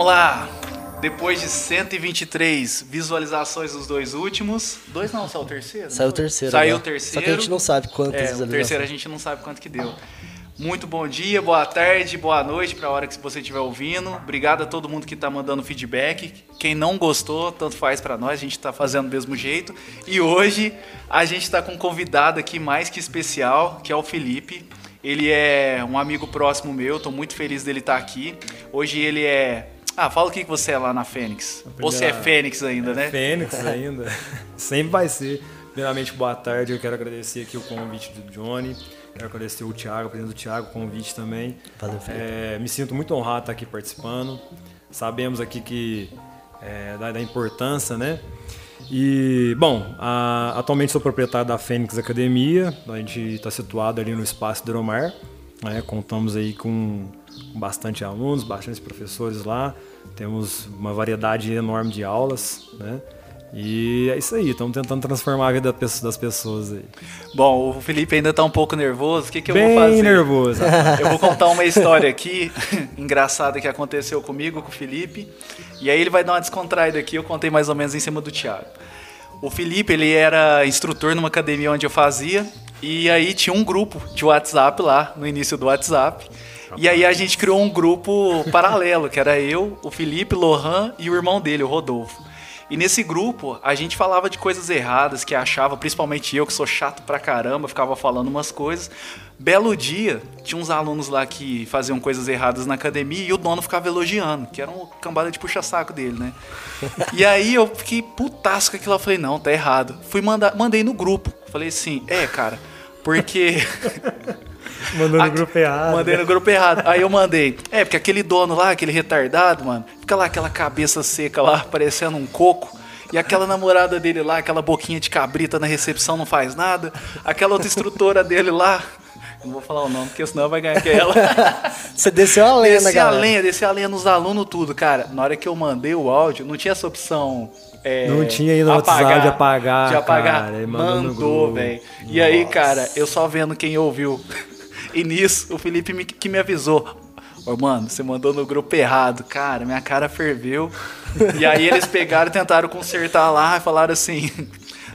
Vamos lá. Depois de 123 visualizações dos dois últimos. Dois não, saiu o terceiro? Saiu o terceiro. Saiu o terceiro. Só que a gente não sabe quantas É, o terceiro a gente não sabe quanto que deu. Muito bom dia, boa tarde, boa noite para a hora que você estiver ouvindo. Obrigado a todo mundo que está mandando feedback. Quem não gostou, tanto faz para nós, a gente está fazendo do mesmo jeito. E hoje a gente está com um convidado aqui mais que especial, que é o Felipe. Ele é um amigo próximo meu, estou muito feliz dele estar aqui. Hoje ele é. Ah, fala o que você é lá na Fênix. Ou você é Fênix ainda, né? Fênix ainda. Sempre vai ser. Primeiramente, boa tarde. Eu quero agradecer aqui o convite do Johnny. Quero agradecer o Thiago, o presidente do Thiago, o convite também. Valeu, Felipe. É, me sinto muito honrado de estar aqui participando. Sabemos aqui que é, da, da importância, né? E, bom, a- atualmente sou proprietário da Fênix Academia. A gente está situado ali no Espaço Dromar. Né? Contamos aí com bastante alunos, bastante professores lá. Temos uma variedade enorme de aulas, né? E é isso aí, estamos tentando transformar a vida das pessoas aí. Bom, o Felipe ainda tá um pouco nervoso. O que, que eu Bem vou fazer? nervoso. Eu vou contar uma história aqui, engraçada, que aconteceu comigo, com o Felipe. E aí ele vai dar uma descontraída aqui, eu contei mais ou menos em cima do Thiago. O Felipe, ele era instrutor numa academia onde eu fazia. E aí tinha um grupo de WhatsApp lá, no início do WhatsApp. E aí a gente criou um grupo paralelo, que era eu, o Felipe, Lohan e o irmão dele, o Rodolfo. E nesse grupo, a gente falava de coisas erradas que achava, principalmente eu, que sou chato pra caramba, ficava falando umas coisas. Belo dia, tinha uns alunos lá que faziam coisas erradas na academia e o dono ficava elogiando, que era um cambada de puxa-saco dele, né? E aí eu fiquei putaço com aquilo, eu falei, não, tá errado. Fui mandar, mandei no grupo. Falei assim, é, cara, porque Mandou no grupo errado. Mandei no grupo errado. Aí eu mandei. É, porque aquele dono lá, aquele retardado, mano, fica lá aquela cabeça seca lá, parecendo um coco. E aquela namorada dele lá, aquela boquinha de cabrita na recepção não faz nada. Aquela outra instrutora dele lá. Não vou falar o nome, porque senão vai ganhar aquela. Você desceu a lenha, Descer a galera. lenha, descer a lenha nos alunos, tudo. Cara, na hora que eu mandei o áudio, não tinha essa opção. é, Não tinha aí no WhatsApp de apagar, De apagar. cara, mandou Mandou, velho. E aí, cara, eu só vendo quem ouviu. E nisso, o Felipe me- que me avisou. Ô, mano, você mandou no grupo errado. Cara, minha cara ferveu. E aí eles pegaram tentaram consertar lá e falaram assim.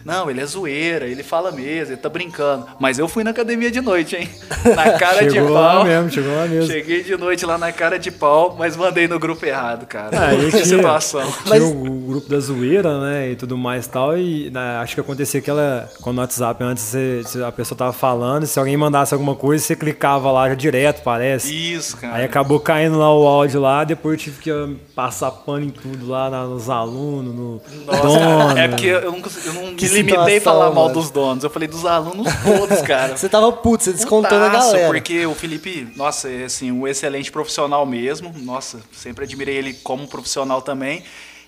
Não, ele é zoeira, ele fala mesmo, ele tá brincando. Mas eu fui na academia de noite, hein? Na cara de Chegou pau. lá mesmo, chegou lá mesmo. Cheguei de noite lá na cara de pau, mas mandei no grupo errado, cara. Aí que tinha, situação. tinha o, o grupo da zoeira, né, e tudo mais e tal, e né, acho que acontecia aquela, quando no WhatsApp antes você- você- a pessoa tava falando, se alguém mandasse alguma coisa, você clicava lá já direto, parece. Isso, cara. Aí acabou caindo lá o áudio lá, depois eu tive que passar pano em tudo lá na- nos alunos, no Nossa, dono. cara, é porque eu não, eu não me limitei a falar mal mano. dos donos. Eu falei dos alunos todos, cara. Você tava puto, você descontou na Putaço, galera. Porque o Felipe, nossa, é assim, um excelente profissional mesmo. Nossa, sempre admirei ele como profissional também.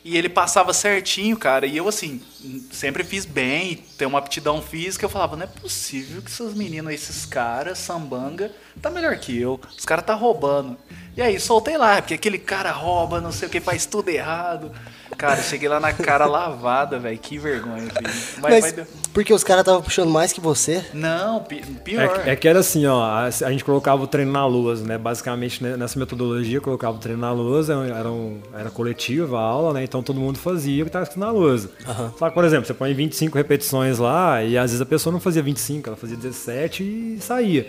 E ele passava certinho, cara. E eu, assim, sempre fiz bem, tenho uma aptidão física. Eu falava, não é possível que esses meninos, esses caras, sambanga, tá melhor que eu. Os caras tá roubando. E aí, soltei lá, porque aquele cara rouba, não sei o que, faz tudo errado. Cara, cheguei lá na cara lavada, velho. Que vergonha, filho. Mas, Mas mas porque os caras estavam puxando mais que você? Não, pi- pior. É, é que era assim, ó, a, a gente colocava o treino na lousa, né? Basicamente, né, nessa metodologia, colocava o treino na lousa, era, um, era coletiva a aula, né? Então todo mundo fazia o que estava escrito na lousa. Só que, por exemplo, você põe 25 repetições lá e às vezes a pessoa não fazia 25, ela fazia 17 e saía.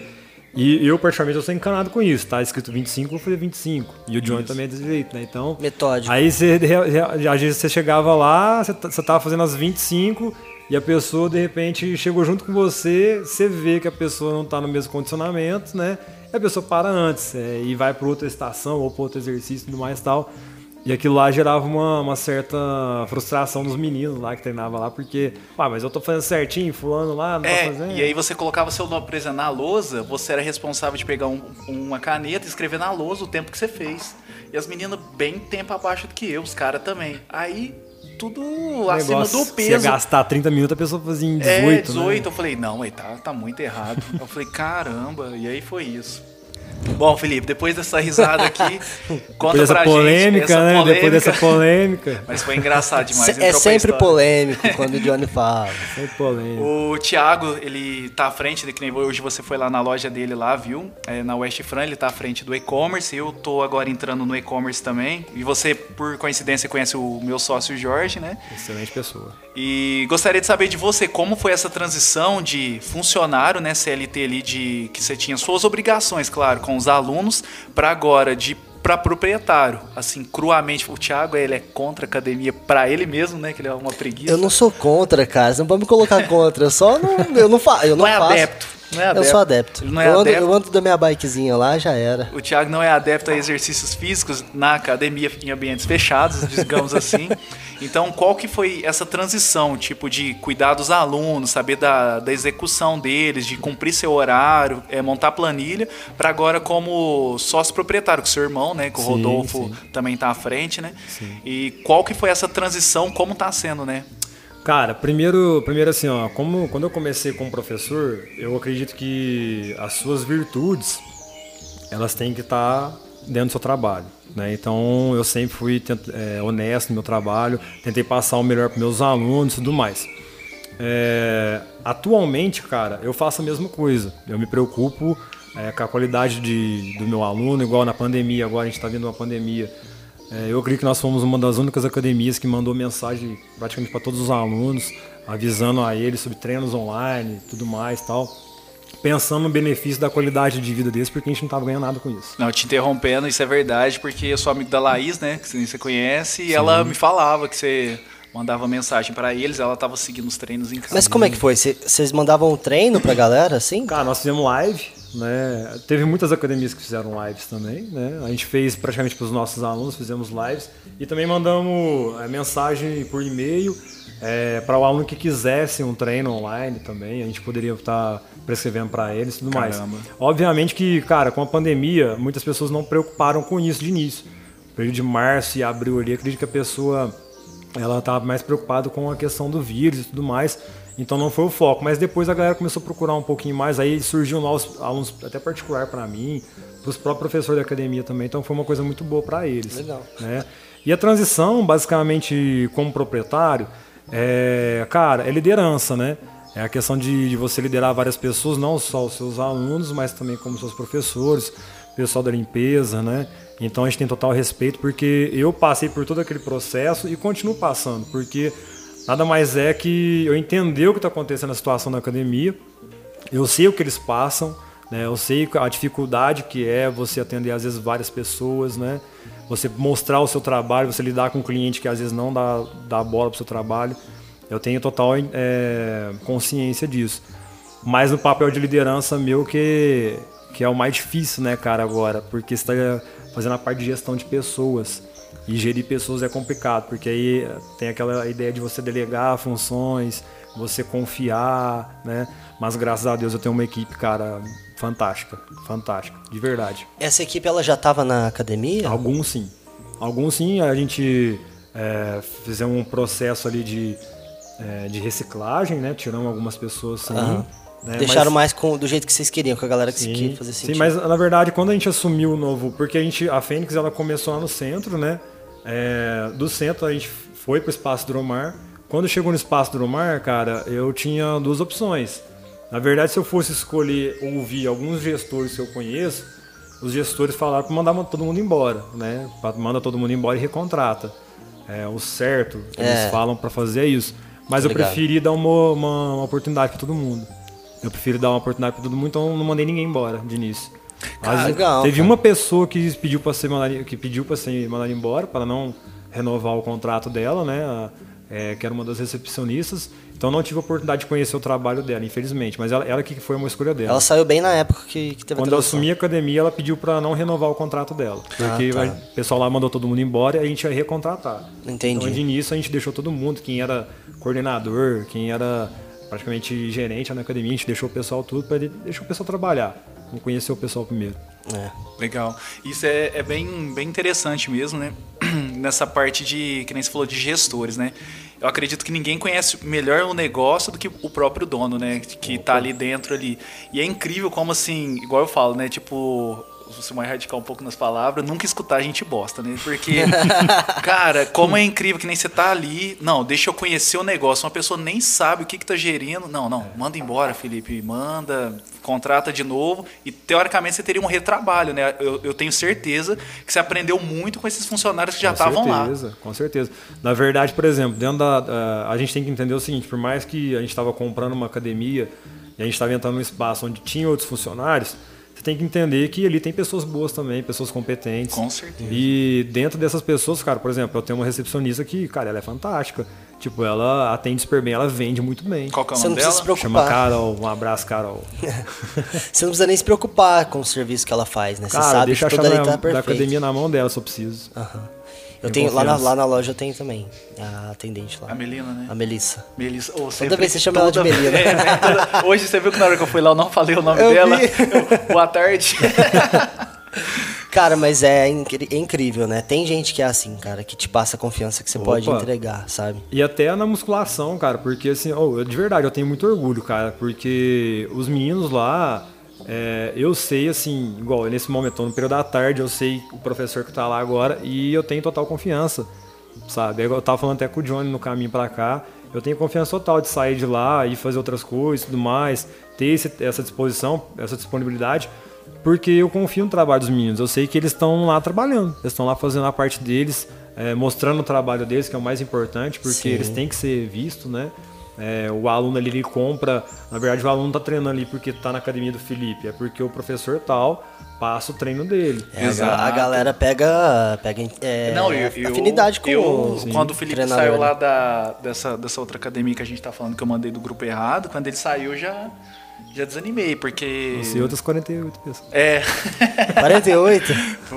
E eu, particularmente, eu sou encanado com isso. Tá escrito 25, eu vou fazer 25. E o Johnny também é desse jeito, né? Então, Metódico. Aí você, às vezes você chegava lá, você, t- você tava fazendo as 25 e a pessoa de repente chegou junto com você, você vê que a pessoa não tá no mesmo condicionamento, né? E a pessoa para antes é, e vai para outra estação ou para outro exercício e tudo mais e tal. E aquilo lá gerava uma, uma certa frustração dos meninos lá que treinavam lá, porque, ah, mas eu tô fazendo certinho, fulano lá, não É, tá fazendo. e aí você colocava seu nome, exemplo, na lousa, você era responsável de pegar um- uma caneta e escrever na lousa o tempo que você fez. E as meninas bem tempo abaixo do que eu, os caras também. Aí, tudo acima do se ia peso. gastar 30 minutos, a pessoa fazia em 18, é, né? 18. Eu falei, não, aí tá, tá muito errado. eu falei, caramba, e aí foi isso. Bom, Felipe, depois dessa risada aqui, conta Depois dessa pra polêmica, gente. né? Depois polêmica. dessa polêmica. Mas foi engraçado demais. Se- é sempre polêmico quando o Johnny fala. Sempre polêmica. O Thiago, ele tá à frente, né, que nem hoje você foi lá na loja dele lá, viu? É, na West Fran, ele tá à frente do e-commerce. Eu tô agora entrando no e-commerce também. E você, por coincidência, conhece o meu sócio Jorge, né? Excelente pessoa. E gostaria de saber de você como foi essa transição de funcionário, né, CLT ali, de que você tinha suas obrigações, claro, com os alunos, para agora de para proprietário. Assim, cruamente, o Thiago ele é contra a academia para ele mesmo, né, que ele é uma preguiça. Eu não sou contra, cara. Você não pode me colocar contra. Eu só não. Eu não, fa eu não, Não é faço. adepto. Não é Eu adepto. sou adepto. Ele não é eu, ando, adepto. eu ando da minha bikezinha lá, já era. O Thiago não é adepto a exercícios físicos na academia em ambientes fechados, digamos assim. Então, qual que foi essa transição, tipo, de cuidar dos alunos, saber da, da execução deles, de cumprir seu horário, é, montar planilha, para agora como sócio proprietário, com seu irmão, né, que o Sim, Rodolfo sim. também tá à frente, né? E qual que foi essa transição, como tá sendo, né? Cara, primeiro, primeiro assim, ó, como quando eu comecei como professor, eu acredito que as suas virtudes elas têm que estar dentro do seu trabalho, né? Então eu sempre fui é, honesto no meu trabalho, tentei passar o melhor para meus alunos e tudo mais. É, atualmente, cara, eu faço a mesma coisa. Eu me preocupo é, com a qualidade de, do meu aluno, igual na pandemia. Agora a gente está vendo uma pandemia. É, eu acredito que nós fomos uma das únicas academias que mandou mensagem praticamente para todos os alunos, avisando a eles sobre treinos online, tudo mais, tal, pensando no benefício da qualidade de vida deles, porque a gente não estava ganhando nada com isso. Não, te interrompendo, isso é verdade, porque eu sou amigo da Laís, né, que você conhece, e ela me falava que você mandava mensagem para eles, ela tava seguindo os treinos em casa. Mas como é que foi? Cê- Vocês mandavam um treino pra galera, assim? Cara, nós fizemos live, né? Teve muitas academias que fizeram lives também, né? A gente fez praticamente para os nossos alunos, fizemos lives e também mandamos é, mensagem por e-mail é, para o aluno que quisesse um treino online também. A gente poderia estar prescrevendo para eles e tudo Caramba. mais. Obviamente que, cara, com a pandemia, muitas pessoas não preocuparam com isso de início. No período de março e abril ali, acredito que a pessoa ela estava mais preocupada com a questão do vírus e tudo mais. Então não foi o foco. Mas depois a galera começou a procurar um pouquinho mais. Aí surgiu novos alunos, até particular para mim, para os próprios professores da academia também. Então foi uma coisa muito boa para eles. Legal. Né? E a transição, basicamente, como proprietário, é, cara, é liderança, né? É a questão de, de você liderar várias pessoas, não só os seus alunos, mas também como seus professores, pessoal da limpeza, né? Então a gente tem total respeito porque eu passei por todo aquele processo e continuo passando, porque nada mais é que eu entender o que está acontecendo na situação da academia, eu sei o que eles passam, né? Eu sei a dificuldade que é você atender às vezes várias pessoas, né? Você mostrar o seu trabalho, você lidar com um cliente que às vezes não dá, dá bola para o seu trabalho. Eu tenho total é, consciência disso. Mas no papel de liderança meu que, que é o mais difícil, né, cara, agora. Porque você está fazendo a parte de gestão de pessoas. E gerir pessoas é complicado, porque aí tem aquela ideia de você delegar funções, você confiar, né? Mas graças a Deus eu tenho uma equipe, cara, fantástica, fantástica, de verdade. Essa equipe ela já tava na academia? Alguns sim. Alguns sim, a gente é, fizemos um processo ali de, é, de reciclagem, né? Tiramos algumas pessoas sim. Aham. né? Deixaram Mas- mais com, do jeito que vocês queriam, com a galera que Sim, queria fazer sentido. sim, mas na verdade quando a gente assumiu o novo, porque a gente a Fênix ela começou lá no centro, né? É, do centro a gente foi pro espaço Dromar. Quando chegou no espaço Dromar, cara, eu tinha duas opções. Na verdade, se eu fosse escolher ouvir alguns gestores que eu conheço, os gestores falaram para mandar todo mundo embora, né? Manda todo mundo embora e recontrata. É o certo, eles É. falam para fazer isso. Mas eu preferi dar uma, uma, uma oportunidade para todo mundo. Eu prefiro dar uma oportunidade para todo mundo, então não mandei ninguém embora de início. Mas legal, teve cara. uma pessoa que pediu para ser mandada, que pediu para ser mandada embora para não renovar o contrato dela, né? É, que era uma das recepcionistas. Então não tive a oportunidade de conhecer o trabalho dela, infelizmente. Mas ela, ela que foi uma escolha dela. Ela saiu bem na época que, que teve Quando a eu assumi a academia, ela pediu para não renovar o contrato dela. Porque tá. o pessoal lá mandou todo mundo embora e a gente ia recontratar. Entendi. Então, de início, a gente deixou todo mundo, quem era coordenador, quem era praticamente gerente na academia, a gente deixou o pessoal tudo para deixar o pessoal trabalhar. Vamos conhecer o pessoal primeiro. É. Legal. Isso é, é bem, bem interessante mesmo, né? Nessa parte de, que nem você falou, de gestores, né? Eu acredito que ninguém conhece melhor o negócio do que o próprio dono, né? Que tá ali dentro ali. E é incrível como assim, igual eu falo, né? Tipo, ser mais radical um pouco nas palavras, nunca escutar a gente bosta, né? Porque, cara, como é incrível que nem você tá ali. Não, deixa eu conhecer o negócio. Uma pessoa nem sabe o que, que tá gerindo. Não, não, manda embora, Felipe. Manda, contrata de novo. E teoricamente você teria um retrabalho, né? Eu, eu tenho certeza que você aprendeu muito com esses funcionários que já estavam lá. Com certeza, com certeza. Na verdade, por exemplo, dentro da. da- a gente tem que entender o seguinte: por mais que a gente estava comprando uma academia e a gente estava entrando num espaço onde tinha outros funcionários, você tem que entender que ali tem pessoas boas também, pessoas competentes. Com certeza. E dentro dessas pessoas, cara, por exemplo, eu tenho uma recepcionista que, cara, ela é fantástica. Tipo, ela atende super bem, ela vende muito bem. Qual que é o Você não nome precisa dela? se Chama preocupar. Carol, um abraço, Carol. Você não precisa nem se preocupar com o serviço que ela faz, né? Você Cara, sabe deixa a que chave tudo ali da, tá da academia na mão dela se eu preciso. Aham. Eu Tenho lá na, lá na loja eu tenho também, a atendente lá. A Melina, né? A Melissa. Melissa. Oh, Toda vez você chama ela de toda- Melina. É, né? Toda- Hoje você viu que na hora que eu fui lá eu não falei o nome Eu dela. Eu- Boa tarde. Cara, mas é, incri- é incrível, né? Tem gente que é assim, cara, que te passa a confiança que você pode Opa. entregar, sabe? E até na musculação, cara, porque assim, oh, eu- de verdade, eu tenho muito orgulho, cara, porque os meninos lá, é, eu sei, assim, igual nesse momento, tô no período da tarde, eu sei o professor que tá lá agora e eu tenho total confiança, sabe? Eu tava falando até com o Johnny no caminho pra cá, eu tenho confiança total de sair de lá e fazer outras coisas e tudo mais, ter esse- essa disposição, essa disponibilidade, porque eu confio no trabalho dos meninos. Eu sei que eles estão lá trabalhando, eles estão lá fazendo a parte deles, é, mostrando o trabalho deles, que é o mais importante, porque Sim. eles têm que ser vistos, né? É, o aluno ali ele compra, na verdade o aluno tá treinando ali porque tá na academia do Felipe, é porque o professor tal passa o treino dele. É, Exato. a galera pega, pega é, Não, eu, eu- afinidade com eu, o Quando o Felipe treinador, saiu né? lá da, dessa, dessa outra academia que a gente tá falando que eu mandei do grupo errado, quando ele saiu já, já desanimei, porque. Você e outras 48 pessoas. É. 48?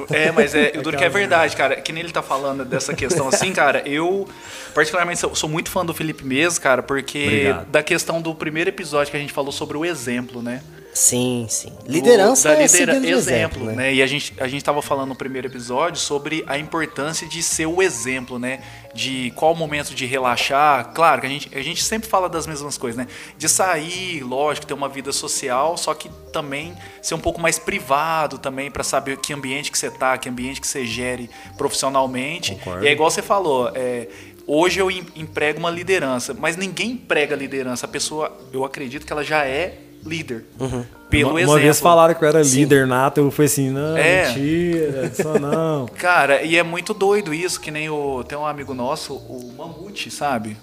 É, mas é, o duro que é verdade, cara. Que nem ele tá falando dessa questão assim, cara. Eu, particularmente, sou, sou muito fã do Felipe mesmo, cara, porque Obrigado. da questão do primeiro episódio que a gente falou sobre o exemplo, né? Sim, sim. Liderança da é lidera seguindo o exemplo, né? né? E a gente a gente tava falando no primeiro episódio sobre a importância de ser o exemplo, né? De qual o momento de relaxar. Claro que a gente a gente sempre fala das mesmas coisas, né? De sair, lógico, ter uma vida social, só que também ser um pouco mais privado também para saber que ambiente que você tá, que ambiente que você gere profissionalmente. Concordo. E é igual você falou, é, Hoje eu em- emprego uma liderança, mas ninguém emprega liderança. A pessoa, eu acredito que ela já é líder. Pelo uma, exemplo. uma vez falaram que eu era líder nato, eu fui assim, não, É. mentira, só não. Cara, e é muito doido isso, que nem o. Tem um amigo nosso, o Mamute, sabe?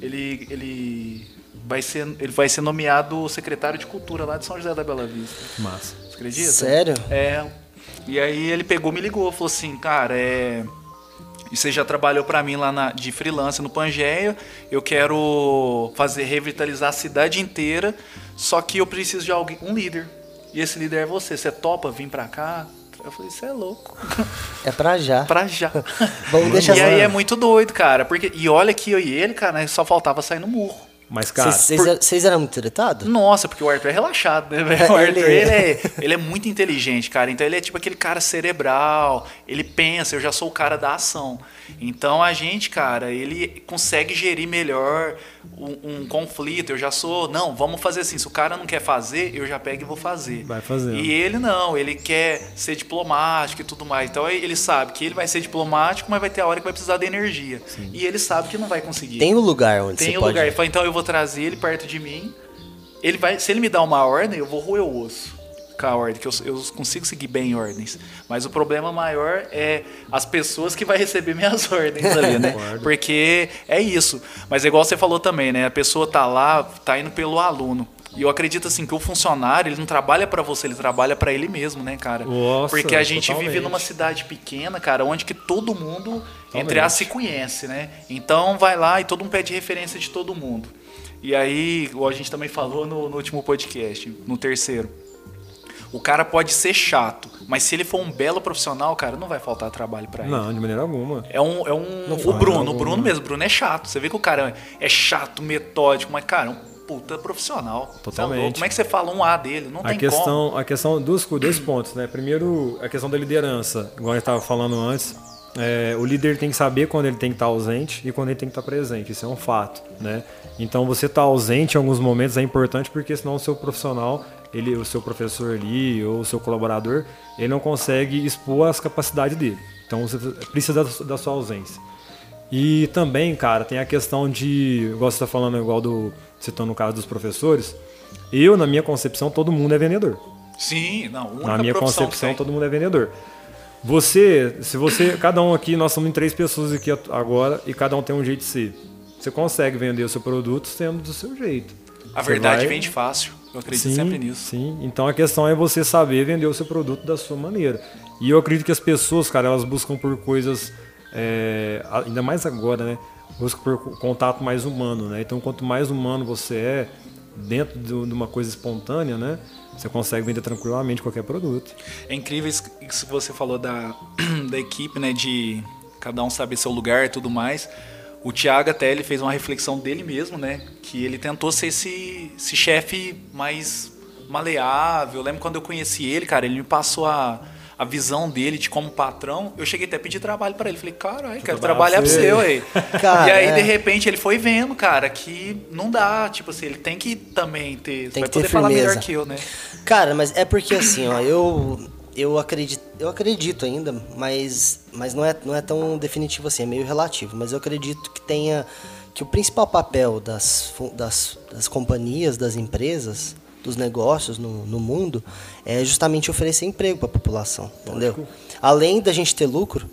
Ele. ele vai ser, ele vai ser nomeado secretário de cultura lá de São José da Bela Vista. Massa. Você acredita? Sério? É. E aí ele pegou, me ligou, falou assim, cara, é. E Você já trabalhou pra mim lá na, de freelance no Pangeia. Eu quero fazer revitalizar a cidade inteira. Só que eu preciso de alguém, um líder. E esse líder é você. Você topa vir pra cá? Eu falei, você é louco. É pra já. pra já. Vamos deixar e aí é muito doido, cara. Porque, e olha que eu e ele, cara, só faltava sair no murro. Mas, cara, Vocês vocês eram muito tretados? Nossa, porque o Arthur é relaxado, né, velho? O Ele Arthur, é. ele é, ele é muito inteligente, cara. Então ele é tipo aquele cara cerebral, ele pensa, eu já sou o cara da ação. Então a gente, cara, ele consegue gerir melhor um, um conflito. Eu já sou, não, vamos fazer assim. Se o cara não quer fazer, eu já pego e vou fazer. Vai fazendo. E ele não, ele quer ser diplomático e tudo mais. Então ele sabe que ele vai ser diplomático, mas vai ter a hora que vai precisar da energia. E ele sabe que não vai conseguir. Tem um lugar onde Tem o pode... lugar. Ele fala, então eu vou trazer ele perto de mim. Ele vai, se ele me dá uma ordem, eu vou roer o osso com a ordem, que eu, eu consigo seguir bem ordens. Mas o problema maior é as pessoas que vai receber minhas ordens ali, né? Porque é isso. Mas é igual você falou também, né? A pessoa tá lá, tá indo pelo aluno. E eu acredito assim que o funcionário, ele não trabalha pra você, ele trabalha pra ele mesmo, né, cara? Nossa, Porque a gente vive totalmente. numa cidade pequena, cara, onde que todo mundo, entre Totalmente. as se conhece, né? Então vai lá e todo mundo pede referência de todo mundo. E aí, a gente também falou no, no último podcast, no terceiro. O cara pode ser chato, mas se ele for um belo profissional, cara, não vai faltar trabalho pra ele. não, de maneira alguma. É um. É um o Bruno, o. Bruno mesmo, o Bruno é chato. Você vê que o cara é chato, metódico, mas, cara, é um puta profissional. É Totalmente. Como é que você fala um A dele? Não A tem questão, a questão dos dois pontos, né? Primeiro, a questão da liderança, igual a gente estava falando antes. é, o líder tem que saber quando ele tem que estar ausente e quando ele tem que estar presente. Isso é um fato, né? Então você estar ausente em alguns momentos é importante porque senão o seu profissional, ele, o seu professor ali ou o seu colaborador, ele não consegue expor as capacidades dele. Então você precisa da, sua ausência. E também, cara, tem a questão de, igual você está falando, igual do citando o caso dos professores. Eu, na minha concepção, todo mundo é vendedor. Sim, não. Na minha concepção, todo mundo é vendedor. Você, se você, cada um aqui, nós somos em três pessoas aqui agora e cada um tem um jeito de ser. Você consegue vender o seu produto sendo do seu jeito. A você verdade vai... vende fácil. Eu acredito sim, sempre nisso. Sim, então a questão é você saber vender o seu produto da sua maneira. E eu acredito que as pessoas, cara, elas buscam por coisas, é, ainda mais agora, né? Buscam por contato mais humano, né? Então quanto mais humano você é, dentro de uma coisa espontânea, né? Você consegue vender tranquilamente qualquer produto. É incrível isso que você falou da, da equipe, né? De cada um saber seu lugar e tudo mais. O Thiago até ele fez uma reflexão dele mesmo, né? Que ele tentou ser esse, esse chefe mais maleável. Eu lembro quando eu conheci ele, cara, ele me passou a a visão dele de como patrão, eu cheguei até a pedir trabalho para ele. Falei, caralho, quero trabalhar para você, ué. e aí, é. de repente, ele foi vendo, cara, que não dá. Tipo assim, ele tem que também ter. Tem vai que poder ter falar melhor que eu, né? Cara, mas é porque assim, ó, eu. Eu acredito, eu acredito ainda, mas, mas não, é, não é tão definitivo assim, é meio relativo. Mas eu acredito que tenha que o principal papel das, das, das companhias, das empresas, dos negócios no, no mundo é justamente oferecer emprego para a população, entendeu? Além da gente ter lucro,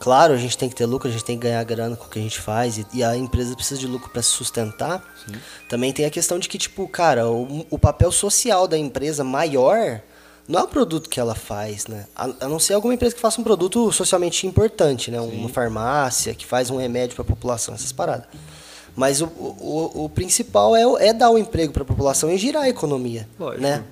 claro, a gente tem que ter lucro, a gente tem que ganhar grana com o que a gente faz e, e a empresa precisa de lucro para se sustentar. Sim. Também tem a questão de que, tipo, cara, o, o papel social da empresa maior não é o produto que ela faz, né? A, não ser alguma empresa que faça um produto socialmente importante, né? Sim. Uma farmácia que faz um remédio para a população, essas paradas. Mas o, o, o principal é, é dar o um emprego para a população e girar a economia, Lógico. né?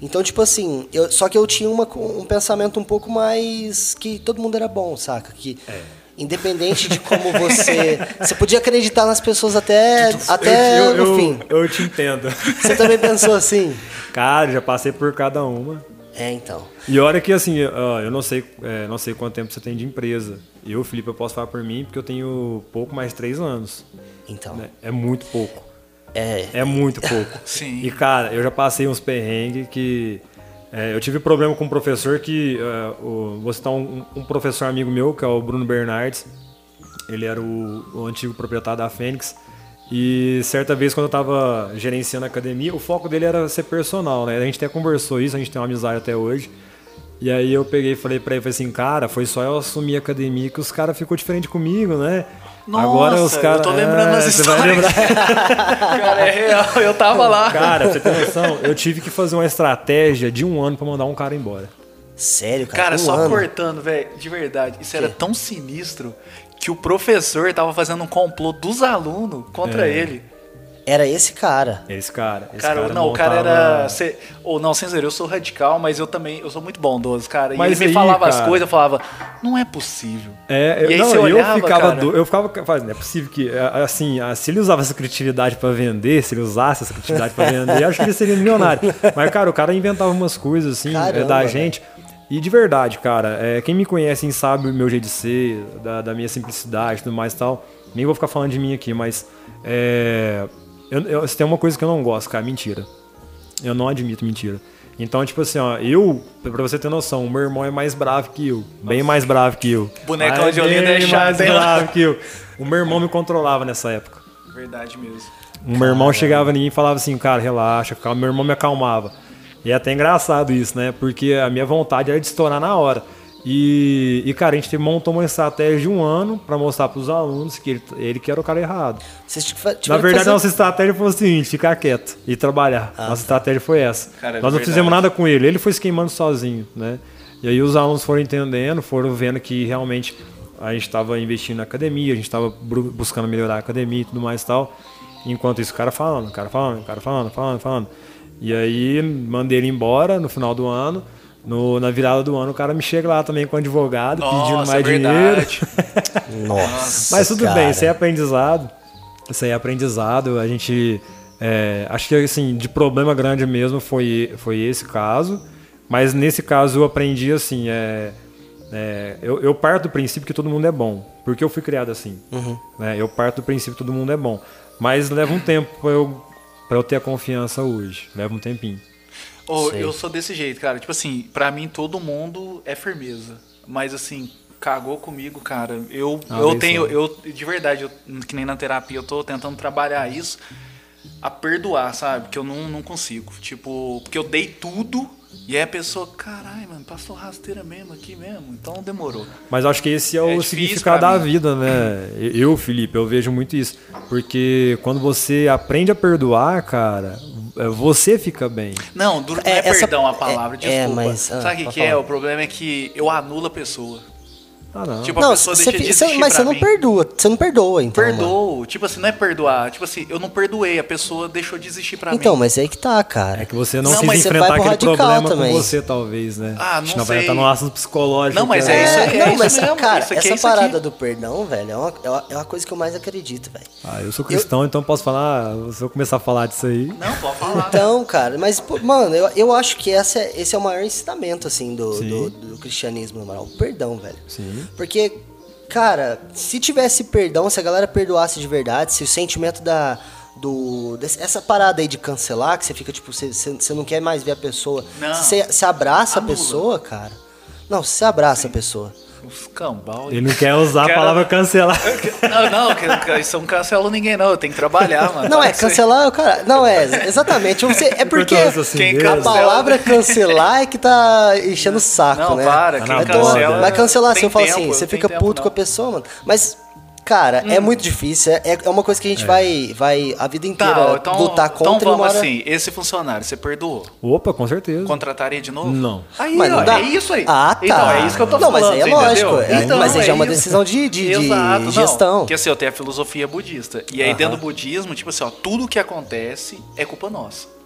Então, tipo assim, eu, só que eu tinha uma, um pensamento um pouco mais que todo mundo era bom, saca? Que é. independente de como você, você podia acreditar nas pessoas até até eu, eu, no fim. Eu, eu te entendo. Você também pensou assim? Cara, já passei por cada uma. É, então. E olha que assim, eu não sei, é, não sei quanto tempo você tem de empresa. Eu, Felipe, eu posso falar por mim porque eu tenho pouco mais de três anos. Então. Né? É muito pouco. É. É muito pouco. Sim. E, cara, eu já passei uns perrengues que. É, eu tive problema com um professor que. Uh, o, vou citar um, um, professor amigo meu, que é o Bruno Bernardes. Ele era o, o antigo proprietário da Fênix. E certa vez, quando eu estava gerenciando a academia, o foco dele era ser personal, né? A gente até conversou isso, a gente tem uma amizade até hoje. E aí eu peguei e falei pra ele, falei assim, cara, foi só eu assumir a academia que os caras ficou diferente comigo, né? Nossa, Agora os caras. Eu tô lembrando é, as histórias. cara, é real, eu tava lá. Cara, pra você ter noção, eu tive que fazer uma estratégia de um ano pra mandar um cara embora. Sério, cara? Cara, um só ano? cortando, velho, de verdade. Isso era tão sinistro que o professor tava fazendo um complô dos alunos contra é. ele. Era esse cara. Esse cara. Esse cara, cara não, montava... o cara era. Cê, ou não, sem dizer, eu sou radical, mas eu também, eu sou muito bondoso, cara. Mas e ele aí, me falava cara... as coisas, eu falava, não é possível. É, eu, e aí não, olhava, eu ficava, do, eu ficava, não é possível que, é, assim, se ele usava essa criatividade para vender, se ele usasse essa criatividade para vender, acho que ele seria milionário. Mas, cara, o cara inventava umas coisas, assim, Caramba, é, da gente. E de verdade, cara, é, quem me conhece sabe o meu jeito de ser, da, da minha simplicidade e tudo mais e tal. Nem vou ficar falando de mim aqui, mas é, eu, eu, tem uma coisa que eu não gosto, cara, mentira. Eu não admito mentira. Então, tipo assim, ó, eu, pra você ter noção, o meu irmão é mais bravo que eu. Bem mais bravo que eu. Bonecão de Olinda é chato, mais bravo que eu. O meu irmão me controlava nessa época. Verdade mesmo. O meu irmão chegava em mim e falava assim, cara, relaxa, calma. Meu irmão me acalmava. E é até engraçado isso, né? Porque a minha vontade era de estourar na hora. E, e, cara, a gente montou uma estratégia de um ano para mostrar para os alunos que ele, ele que era o cara errado. Na verdade, fazer... nossa estratégia foi o seguinte: ficar quieto e trabalhar. Ah, nossa tá. estratégia foi essa. Cara, é Nós não verdade. fizemos nada com ele, ele foi se queimando sozinho, né? E aí os alunos foram entendendo, foram vendo que realmente a gente estava investindo na academia, a gente estava buscando melhorar a academia e tudo mais e tal. Enquanto isso, o cara falando, o cara falando, o cara falando, falando, falando. E aí mandei ele embora no final do ano. No, na virada do ano, o cara me chega lá também com advogado, Nossa, pedindo mais é dinheiro. Nossa. Mas tudo cara. bem, isso é aprendizado. Isso aí é aprendizado. A gente. É, acho que assim, de problema grande mesmo foi, foi esse caso. Mas nesse caso eu aprendi assim. É, É, eu, eu, parto do princípio que todo mundo é bom, porque eu fui criado assim. Uhum. Né? Eu parto do princípio que todo mundo é bom. Mas leva um tempo eu, pra eu ter a confiança hoje. Leva um tempinho. Oh, eu sou desse jeito, cara. Tipo assim, pra mim todo mundo é firmeza. Mas assim, cagou comigo, cara. Eu, ah, eu tenho, eu de verdade, eu, que nem na terapia, eu tô tentando trabalhar isso a perdoar, sabe? Que eu não, não consigo. Tipo, porque eu dei tudo e aí a pessoa, caralho, mano, passou rasteira mesmo aqui mesmo, então demorou. Mas acho que esse é, é o significado da vida, né? Eu, Felipe, eu vejo muito isso. Porque quando você aprende a perdoar, cara, é, você fica bem. Não, não é, é perdão a palavra, é, desculpa. É, mas, ah, Sabe o que, que é? O problema é que eu anulo a pessoa. Ah, não. Tipo, a não, pessoa deixa de cê, Mas você não perdoa, você não perdoa, então. Perdoo. Mano. Tipo assim, não é perdoar. Tipo assim, eu não perdoei, a pessoa deixou de existir pra então, mim. Então, mas é aí que tá, cara. É que você não, não quis enfrentar aquele problema também. com você, talvez, né? Ah, não Senão sei. vai estar no assunto psicológico. Não, mas é, isso aí. É, não, mas, mesmo, cara, essa parada do perdão, velho, é uma, é uma coisa que eu mais acredito, velho. Ah, eu sou cristão, eu... então posso falar, se eu começar a falar disso aí. Não, pode falar. Então, cara, mas, mano, eu, eu acho que essa, esse é o maior ensinamento, assim, do, do, do cristianismo, na moral. O perdão, velho. Sim. Porque Cara, se tivesse perdão, se a galera perdoasse de verdade, se o sentimento da. Do, essa parada aí de cancelar, que você fica tipo, você, você não quer mais ver a pessoa. Não. Você, você abraça a pessoa, cara. Não, você abraça Sim. a pessoa. Os cambal. Ele não quer usar a palavra cancelar. Não, não, isso não cancelo ninguém, não. Eu tenho que trabalhar, mano. Não, é cancelar, cara. Não, é, exatamente. Você, é porque assim a palavra cancelar é que tá enchendo o saco, não, né? para, quem cancela. Vai cancelar assim, eu falo assim, você fica puto com a pessoa, mano. Mas Cara, é hum. é muito difícil. É, é uma coisa que a gente é. vai, vai a vida inteira tá, então, lutar então contra. Então vamos assim, esse funcionário, você perdoou? Opa, com certeza. Contrataria de novo? Não. Aí, mas não dá. é isso aí. Ah, tá. Então, é isso que eu tô não, falando. Não, mas aí é lógico. É, então, mas aí já é uma decisão de, de, Exato, de gestão. Porque assim, eu tenho a filosofia budista. E aí, uh -huh. dentro do budismo, tipo assim, ó, tudo que acontece é culpa nossa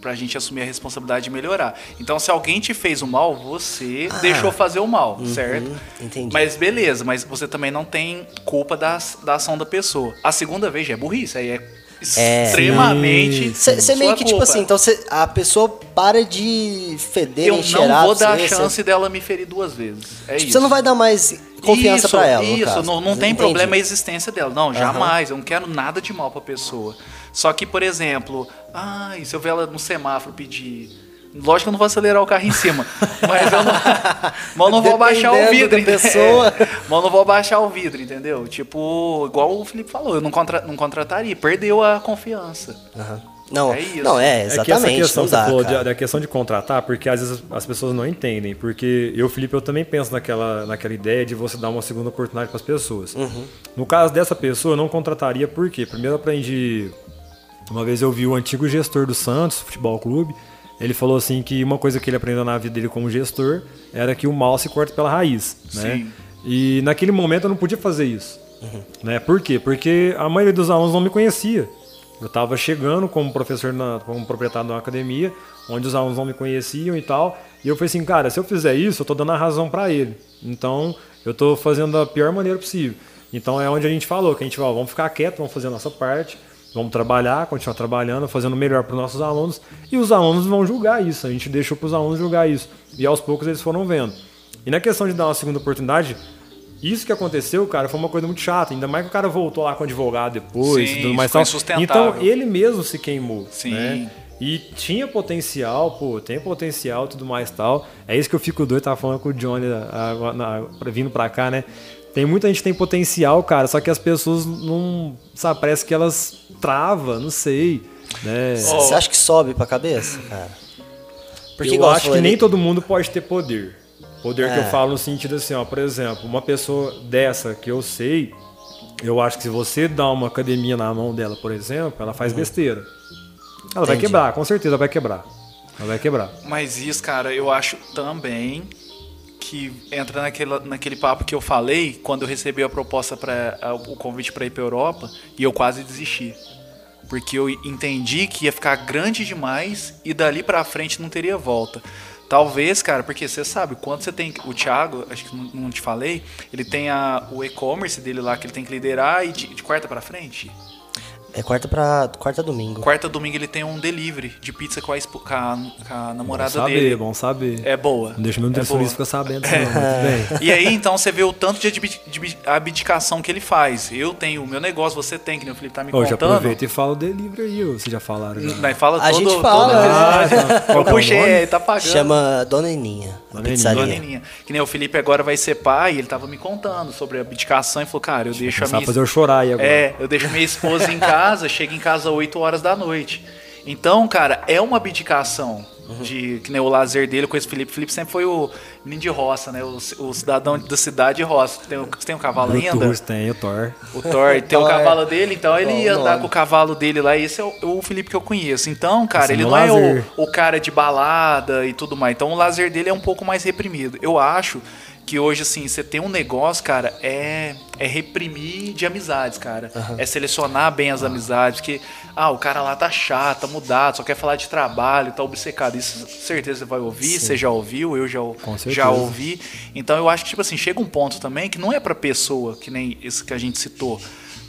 pra gente assumir a responsabilidade de melhorar. Então, se alguém te fez o mal, você ah, deixou fazer o mal, uhum, certo? Entendi. Mas beleza, mas você também não tem culpa da, da ação da pessoa. A segunda vez já é burrice, aí é é, extremamente. Você meio que, tipo culpa. tipo assim, então cê, a pessoa para de feder, Eu não vou dar a chance cê... dela me ferir duas vezes. É tipo, Você não vai dar mais confiança para ela. Isso, não, não tem problema a existência dela. Não, jamais. Uhum. Eu não quero nada de mal pra pessoa. Só que, por exemplo, ai, se eu ver ela no semáforo pedir. Lógico que eu não vou acelerar o carro em cima. mas eu não, mas eu não vou abaixar o vidro. pessoa. É, mas eu não vou abaixar o vidro, entendeu? Tipo, igual o Felipe falou, eu não, contra, não contrataria. Perdeu a confiança. Uhum. Não, é isso. não, é, exatamente. É que essa questão que você falou de, da questão de contratar, porque às vezes as pessoas não entendem. Porque eu, Felipe, eu também penso naquela, naquela ideia de você dar uma segunda oportunidade para as pessoas. Uhum. No caso dessa pessoa, eu não contrataria, por quê? Primeiro eu aprendi uma vez eu vi o antigo gestor do Santos Futebol Clube. Ele falou assim que uma coisa que ele aprendeu na vida dele como gestor era que o mal se corta pela raiz, né? Sim. E naquele momento eu não podia fazer isso. Uhum. Né? Por quê? Porque a maioria dos alunos não me conhecia. Eu estava chegando como professor, na, como proprietário de uma academia, onde os alunos não me conheciam e tal. E eu falei assim, cara, se eu fizer isso, eu estou dando a razão para ele. Então, eu estou fazendo da pior maneira possível. Então, é onde a gente falou, que a gente falou, vamos ficar quieto, vamos fazer a nossa parte, Vamos trabalhar, continuar trabalhando, fazendo o melhor para os nossos alunos e os alunos vão julgar isso. A gente deixou para os alunos julgar isso. E aos poucos eles foram vendo. E na questão de dar uma segunda oportunidade, isso que aconteceu, cara, foi uma coisa muito chata. Ainda mais que o cara voltou lá com o advogado depois Sim, tudo mais tal. Então ele mesmo se queimou. Sim. Né? E tinha potencial, pô, tem potencial tudo mais tal. É isso que eu fico doido, tava falando com o Johnny a, a, a, vindo pra cá, né? Tem muita gente que tem potencial, cara, só que as pessoas não. Sabe, parece que elas travam, não sei. Né? Você acha que sobe pra cabeça, cara? Porque eu acho que nem todo mundo pode ter poder. Poder é. que eu é. falo no sentido assim, ó, por exemplo, uma pessoa dessa que eu sei, eu acho que se você dá uma academia na mão dela, por exemplo, ela faz uhum. besteira. Ela Entendi. vai quebrar, com certeza vai quebrar. Ela vai quebrar. Mas isso, cara, eu acho também que entra naquele, naquele papo que eu falei quando eu recebi a proposta para o convite para ir para Europa e eu quase desisti. Porque eu entendi que ia ficar grande demais e dali para frente não teria volta. Talvez, cara, porque você sabe, quando você tem. O Thiago, acho que não te falei, ele tem a, o e-commerce dele lá que ele tem que liderar e de, de quarta para frente. É quarta pra quarta domingo. Quarta domingo ele tem um delivery de pizza com a, com a, com a namorada bom saber, dele. bom saber. É boa. Não deixa meu é nutricionista boa. ficar sabendo, muito bem. E aí, então, você vê o tanto de abdicação que ele faz. Eu tenho o meu negócio, você tem, que nem o Felipe tá me Ô, já contando. aproveita e fala o delivery aí, vocês já falaram já. Daí fala A todo, gente fala, todo- né? Ah, Eu é o puxei, tá pagando. Chama Dona Eninha. Dona Dona pizzaria. Dona Neninha. Que nem o Felipe agora vai ser pai, ele tava me contando sobre a abdicação e falou, cara, eu deixo a minha... fazer eu chorar aí agora. É, eu deixo minha esposa em casa, chego em casa às 8 horas da noite. Então, cara, é uma abdicação Uhum. de que nem o lazer dele com esse Felipe. Felipe sempre foi o menino de roça, né? O, o cidadão da cidade de roça. Tem, o- você tem um cavalo ainda? Brutus tem, o Thor. O Thor tem o cavalo dele, então ele ia andar com o cavalo dele lá. E esse é o, o Felipe que eu conheço. Então, cara, Esse é ele não é lazer. o, o cara de balada e tudo mais. Então, o lazer dele é um pouco mais reprimido. Eu acho que hoje, assim, você tem um negócio, cara, é, é reprimir de amizades, cara. É selecionar bem as amizades. Porque, ah, o cara lá tá chato, tá mudado, só quer falar de trabalho, tá obcecado. Isso, certeza, você vai ouvir, você já ouviu, eu já, já ouvi. Então, eu acho que, tipo assim, chega um ponto também que não é pra pessoa, que nem esse que a gente citou.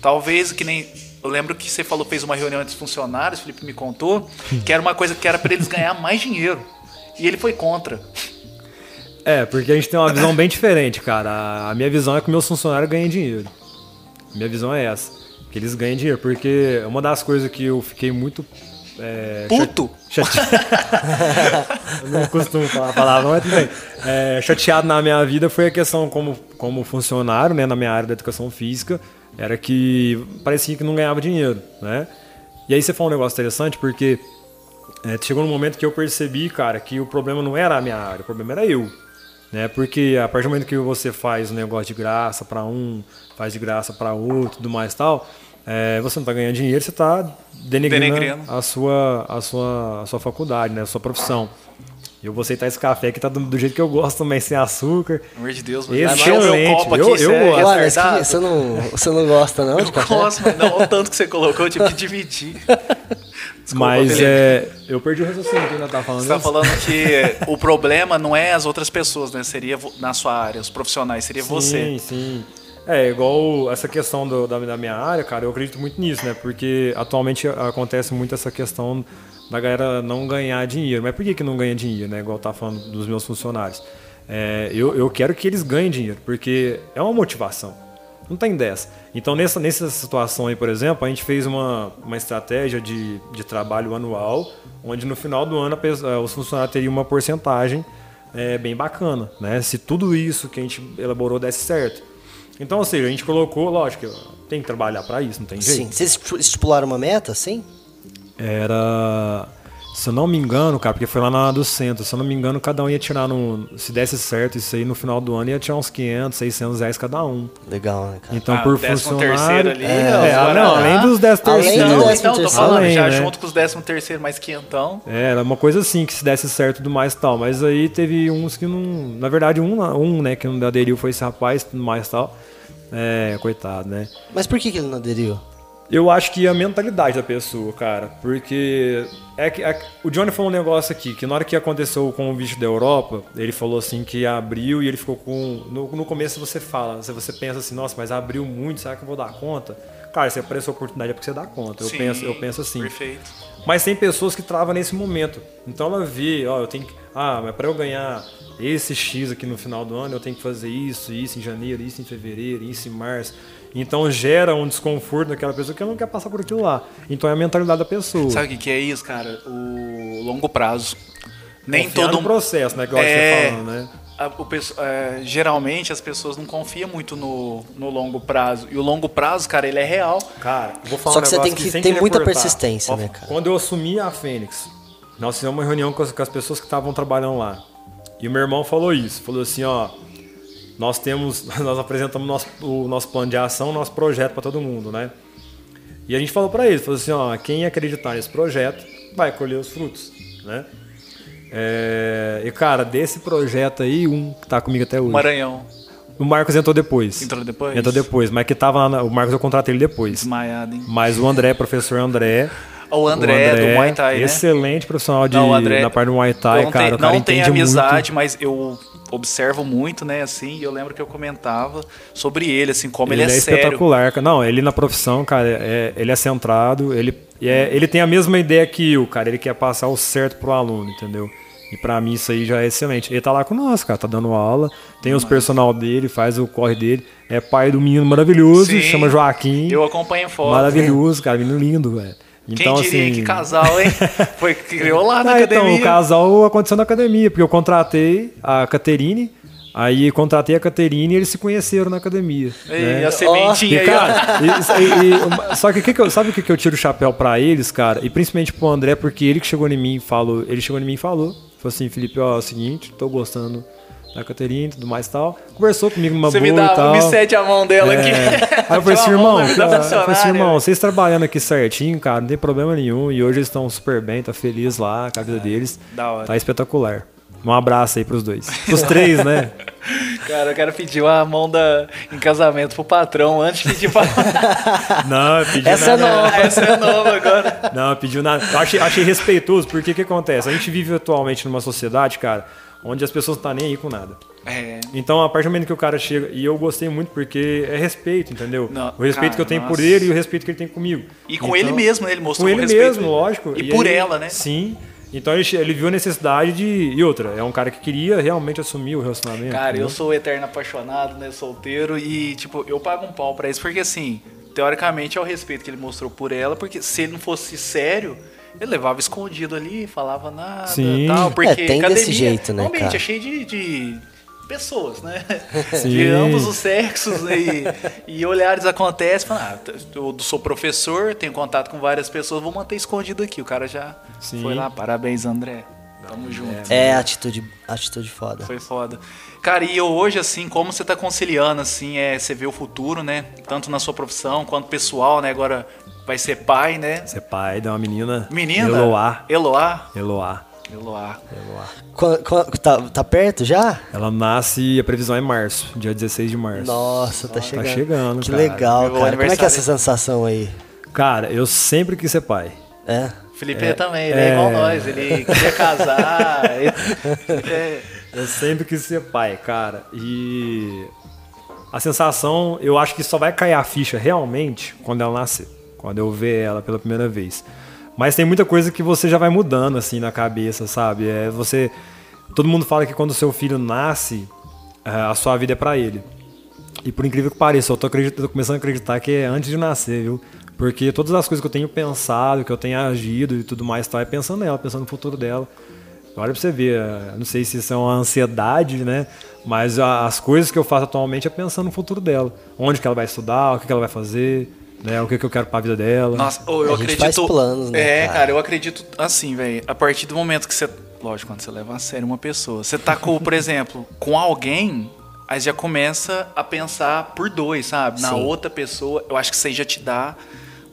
Talvez que nem. Eu lembro que você falou, fez uma reunião entre os funcionários, o Felipe me contou, que era uma coisa que era pra eles ganhar mais dinheiro. E ele foi contra. É, porque a gente tem uma visão bem diferente, cara. A minha visão é que meus funcionários ganhem dinheiro. Minha visão é essa. Que eles ganhem dinheiro. Porque uma das coisas que eu fiquei muito. É, Puto! Chate... eu não costumo falar a palavra, mas tudo bem. É, chateado na minha vida foi a questão como, como funcionário, né, na minha área da educação física, era que parecia que não ganhava dinheiro, né? E aí você falou um negócio interessante, porque é, chegou num momento que eu percebi, cara, que o problema não era a minha área, o problema era eu. Né? Porque a partir do momento que você faz um negócio de graça para um, faz de graça para outro, tudo mais e tal, é, você não está ganhando dinheiro, você está denegrindo, Denegrindo. A, sua, a, sua, a sua faculdade, né? a sua profissão. Eu vou aceitar esse café que tá do, do jeito que eu gosto também, sem açúcar. Pelo amor de Deus, Excelente. encheu meu copo aqui, Eu- você eu é gosto. Ué, mas que- retardado. você, não, você não gosta não de Eu café? gosto, mas não o tanto que você colocou, eu tive que dividir. Desculpa, Mas Felipe. é, eu perdi o raciocínio que ainda tá falando. Você tá falando que o problema não é as outras pessoas, né? Seria na sua área, os profissionais, seria você. Sim, sim. É, igual essa questão do- da, da minha área, cara, eu acredito muito nisso, né? Porque atualmente acontece muito essa questão da galera não ganhar dinheiro. Mas por que, que não ganha dinheiro, né? Igual tá falando dos meus funcionários. É, eu, eu quero que eles ganhem dinheiro, porque é uma motivação. Não tem dessa. Então, nessa, nessa situação aí, por exemplo, a gente fez uma, uma estratégia de, de trabalho anual, onde no final do ano eh, os funcionários teriam uma porcentagem eh, bem bacana, né? Se tudo isso que a gente elaborou desse certo. Então, ou seja, a gente colocou, lógico, tem que trabalhar para isso, não tem jeito. Sim. Vocês estipu- estipularam uma meta, sim? Era. Se eu não me engano, cara, porque foi lá na do centro, se eu não me engano, cada um ia tirar no. Se desse certo isso aí, no final do ano ia tirar uns 500, 600 reais cada um. Legal, né, cara? Então, Ah, por décimo funcionário. terceiro ali, é, é, não, além dos 10 Além do terceiros. décimo então, tô falando, Além, já né? junto com os 13 terceiro mais quinhentão. É, era uma coisa assim, que se desse certo e tudo mais e tal. Mas aí teve uns que não. Na verdade, um, um né, que não aderiu foi esse rapaz mais e tal. É, coitado, né? Mas por que, que ele não aderiu? Eu acho que a mentalidade da pessoa, cara, porque é que é- o Johnny falou um negócio aqui, que na hora que aconteceu o convite da Europa, ele falou assim que abriu e ele ficou com. No, no começo você fala, se você pensa assim, nossa, mas abriu muito, será que eu vou dar conta? Cara, se apareceu a oportunidade é porque você dá conta. Eu Sim, penso, eu penso assim. Perfeito. Mas tem pessoas que travam nesse momento. Então ela vê, ó, eu tenho que. Ah, mas para eu ganhar esse X aqui no final do ano, eu tenho que fazer isso, isso em janeiro, isso em fevereiro, isso em março. Então gera um desconforto naquela pessoa que ela não quer passar por aquilo lá. Então é a mentalidade da pessoa. Sabe o que, que é isso, cara? O longo prazo. Nem Confiar todo no processo, né? Igual É, você falando, né? o é, geralmente as pessoas não confiam muito no, no longo prazo. E o longo prazo, cara, ele é real. Cara, eu vou falar Só um que você tem que ter muita cortar. persistência, Ó, né, cara? Quando eu assumi a Fênix, nós fizemos uma reunião com as, com as pessoas que estavam trabalhando lá. E o meu irmão falou isso, falou assim, ó, nós temos, nós apresentamos nosso, o nosso plano de ação, nosso projeto para todo mundo, né? E a gente falou para eles, falou assim, ó, quem acreditar nesse projeto vai colher os frutos, né? É, e cara, desse projeto aí, um que tá comigo até hoje. Maranhão. O Marcos entrou depois. Entrou depois? Entrou depois, mas que tava lá, na- o Marcos eu contratei ele depois. Desmaiado, hein? Mas o André, professor André, O André, do Muay Thai, né? Excelente profissional de, Não, o André- na parte do Muay Thai, não cara. tem, o não tem amizade, mas eu observo muito, né, assim, e eu lembro que eu comentava sobre ele, assim, como ele, Ele, é, é, sério. espetacular. cara. Não, ele na profissão, cara, é- ele é centrado, ele, é- ele tem a mesma ideia que eu, cara. Ele quer passar o certo pro aluno, entendeu? E pra mim isso aí já é excelente. Ele tá lá com nós, cara, tá dando aula, tem os personal dele, faz o corre dele. É pai do menino maravilhoso, Sim, chama Joaquim. Eu acompanho foto. Maravilhoso, cara, menino lindo, velho. Quem Então, diria assim, que casal, hein? Foi criou lá na ah, então, academia. o casal aconteceu na academia, porque eu contratei a Caterine, aí contratei a Caterine e eles se conheceram na academia. Ei, né? a sementinha E, ó. cara, e- e- e- só que, que que eu, sabe o que, que eu tiro o chapéu pra eles, cara? E principalmente pro André, porque ele que chegou em mim e falou, ele chegou em mim e falou, falou assim, Felipe, ó, é o seguinte, tô gostando da Caterine e tudo mais e tal. Conversou comigo numa Você boa me e tal. me cede a mão dela É. aqui. Aí eu falei assim, irmão, cara, eu falei assim, irmão, vocês trabalhando aqui certinho, cara, não tem problema nenhum. E hoje eles estão super bem, tá feliz lá a vida deles. É, da hora. Tá espetacular. Um abraço aí pros dois. Pros três, né? Cara, eu quero pedir uma mão da, em casamento pro patrão antes de pedir pra. Não, pediu Essa é nada. nova. Essa é nova agora. Não, pediu nada. Eu achei, achei respeitoso, porque o que acontece? A gente vive atualmente numa sociedade, cara, onde as pessoas não estão nem aí com nada. É. Então, a partir do momento que o cara chega, e eu gostei muito porque é respeito, entendeu? Não, o respeito cara, que eu tenho por nossa. ele e o respeito que ele tem comigo. E com Então- ele mesmo, né? Ele mostrou Com ele respeito. mesmo, lógico. E, por aí- ela, né? Sim. Então ele, ele viu a necessidade de. E outra, é um cara que queria realmente assumir o relacionamento. Cara, entendeu? eu sou eterno apaixonado, né? Solteiro. E, tipo, eu pago um pau pra isso. Porque, assim, teoricamente é o respeito que ele mostrou por ela. Porque se ele não fosse sério, ele levava escondido ali, falava nada Sim. tal. Porque É, tem academia, desse jeito, né, o ambiente cara? é cheio de, de pessoas, né? Sim. De ambos os sexos. né? E, e olhares acontecem. Fala, ah, eu sou professor, tenho contato com várias pessoas, vou manter escondido aqui. O cara já Sim. foi lá. Parabéns, André. Tamo junto. É atitude, atitude foda. Foi foda. Cara, e eu hoje, assim, como você tá conciliando, assim, é, você vê o futuro, né? Tanto na sua profissão quanto pessoal, né? Agora vai ser pai, né? Você é pai de uma menina. Menina? Eloá. Eloá. Eloá. Eloá. Eloá. Tá, tá perto já? Ela nasce, a previsão é em março, dia 16 de março. Nossa, tá chegando. chegando, Que cara. legal, Meu cara. Como é que é essa sensação aí? Cara, eu sempre quis ser pai. É? Felipe também, ele é igual nós. Ele queria casar. ele- é, Eu sempre quis ser pai, cara. E a sensação, eu acho que só vai cair a ficha realmente quando ela nascer. Quando eu ver ela pela primeira vez. Mas tem muita coisa que você já vai mudando assim na cabeça, sabe? É você. Todo mundo fala que quando seu filho nasce, eh, a sua vida é pra ele. E por incrível que pareça, eu tô, tô começando a acreditar que é antes de nascer, viu? Porque todas as coisas que eu tenho pensado, que eu tenho agido e tudo mais, tá, é pensando nela, pensando no futuro dela. Olha pra você ver, eh, não sei se isso é uma ansiedade, né? Mas as coisas que eu faço atualmente é pensando no futuro dela. Onde que ela vai estudar, o que ela vai fazer, né? O que, que eu quero pra vida dela. Nossa, eu A gente acredito. faz planos, né, É, cara? cara, eu acredito assim, velho. A partir do momento que você. Lógico, quando você leva a sério uma pessoa. Você tá com, por exemplo, com alguém, aí já começa a pensar por dois, sabe? Na Sim. outra pessoa, eu acho que isso aí já te dá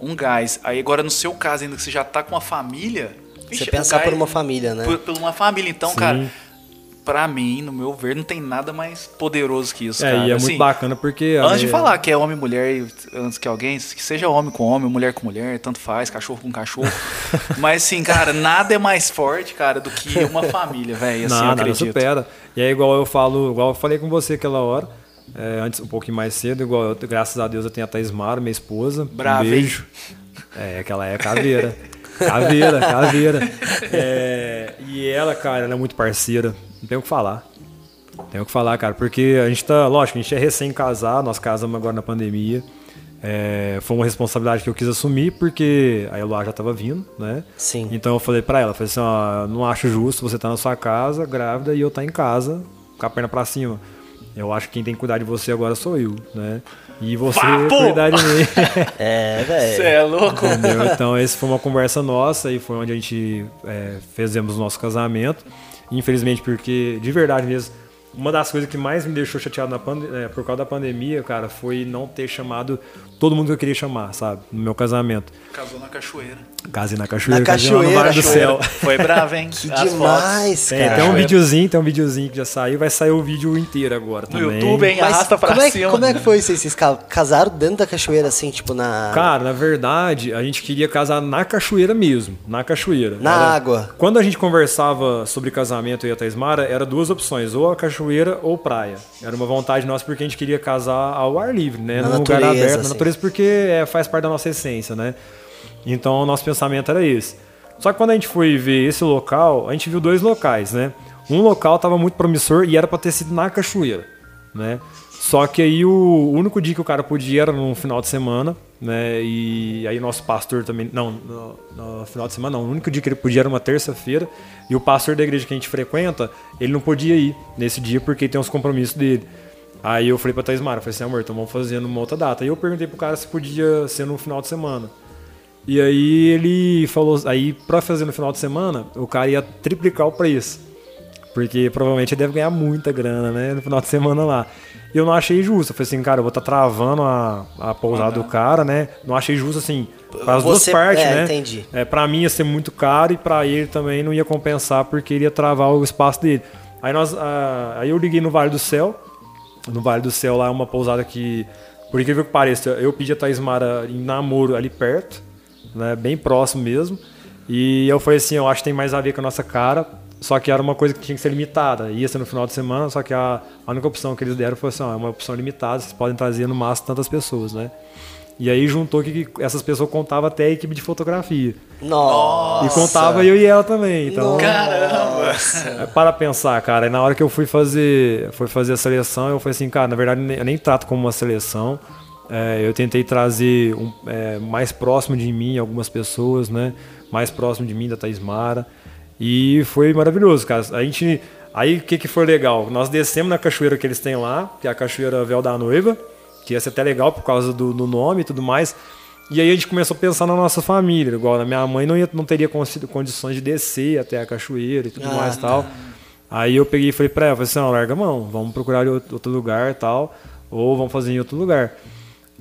um gás. Aí agora, no seu caso, ainda que você já tá com uma família. Você vixe, pensar por uma família, né? Por, por uma família. Então, Sim. cara, pra mim, no meu ver, não tem nada mais poderoso que isso, é, cara. e é Assim, muito bacana porque. Antes de é- falar que é homem e mulher, antes que alguém, que seja homem com homem, mulher com mulher, tanto faz, cachorro com cachorro. Mas assim, cara, nada é mais forte, cara, do que uma família, velho. Assim, eu nada, nada acredito. supera. E é igual eu falo, igual eu falei com você aquela hora, é, antes um pouquinho mais cedo, igual eu, graças a Deus eu tenho a Thaís Mara, minha esposa. Brava, um beijo. É, que ela é caveira. caveira, caveira. É, e ela, cara, ela é muito parceira. Não tem o que falar. Tem o que falar, cara, porque a gente tá, lógico, a gente é recém-casado, nós casamos agora na pandemia. É, foi uma responsabilidade que eu quis assumir porque a Eloá já tava vindo, né? Sim. Então eu falei pra ela, falei assim, ó, não acho justo você estar na sua casa, grávida, e eu estar em casa, com a perna pra cima. Eu acho que quem tem que cuidar de você agora sou eu, né? E você Vapo! cuidar de mim. É, Você velho. é louco? Entendeu? Então, essa foi uma conversa nossa e foi onde a gente é, fizemos o nosso casamento. Infelizmente, porque, de verdade mesmo, uma das coisas que mais me deixou chateado é, por causa da pandemia, cara, foi não ter chamado todo mundo que eu queria chamar, sabe? No meu casamento. Casou na cachoeira. Casei na cachoeira, Na lá no cachoeira, Vale do cachoeira. Céu. Foi bravo, hein? Que As fotos. demais, Tem, cara. tem um Cachoeira. videozinho, tem um videozinho que já saiu, vai sair o vídeo inteiro agora No também. YouTube, hein? Mas Arrasta pra como é, cima. como é que foi isso? Vocês ca- casaram dentro da cachoeira, assim, tipo na. Cara, na verdade, a gente queria casar na cachoeira mesmo, na cachoeira. Na Era- água. Quando a gente conversava sobre casamento e a Taismara, era duas opções, ou a cachoeira ou praia. Era uma vontade nossa porque a gente queria casar ao ar livre, né? Na Num lugar aberto, na assim. natureza, porque é, faz parte da nossa essência, né? Então o nosso pensamento era esse. Só que quando a gente foi ver esse local, a gente viu dois locais, né? Um local estava muito promissor e era para ter sido na cachoeira, né? Só que aí o único dia que o cara podia era no final de semana, né? E aí nosso pastor também, não, no, no final de semana não, o único dia que ele podia era uma terça-feira e o pastor da igreja que a gente frequenta, ele não podia ir nesse dia porque tem os compromissos dele. Aí eu falei pra Thais Mara, falei assim, amor, então vamos fazer numa outra data. Aí eu perguntei pro cara se podia ser no final de semana. E aí ele falou, aí pra fazer no final de semana, o cara ia triplicar o preço. Porque provavelmente ele deve ganhar muita grana, né? No final de semana lá. E eu não achei justo. Eu falei assim, cara, eu vou estar travando a, a pousada do cara, né? Não achei justo, assim, para as duas partes, é, né? entendi. É, pra mim ia ser muito caro e pra ele também não ia compensar porque ele ia travar o espaço dele. Aí, nós, ah, aí eu liguei no Vale do Céu. No Vale do Céu lá é uma pousada que, por incrível que pareça, eu pedi a Thaís Mara em namoro ali perto, né? Bem próximo mesmo. E eu falei assim, eu acho que tem mais a ver com a nossa cara. Só que era uma coisa que tinha que ser limitada. Ia ser no final de semana, só que a, a única opção que eles deram foi assim, ó, é uma opção limitada, vocês podem trazer no máximo tantas pessoas, né? E aí juntou que essas pessoas contavam até a equipe de fotografia. Nossa. E contava eu e ela também. Então, Caramba! é, para pensar, cara. E na hora que eu fui fazer, fui fazer a seleção, eu falei assim, cara, na verdade eu nem trato como uma seleção. É, eu tentei trazer um, é, mais próximo de mim algumas pessoas, né? Mais próximo de mim da Thaís Mara. E foi maravilhoso, cara. A gente. Aí o que, que foi legal? Nós descemos na cachoeira que eles têm lá, que é a Cachoeira Véu da Noiva, que ia ser até legal por causa do, do nome e tudo mais. E aí a gente começou a pensar na nossa família, igual a minha mãe não, ia, não teria condições de descer até a cachoeira e tudo Ah, mais e tal. Aí eu peguei e falei pra ela, falei assim, não, larga a mão, vamos procurar outro outro lugar e tal, ou vamos fazer em outro lugar.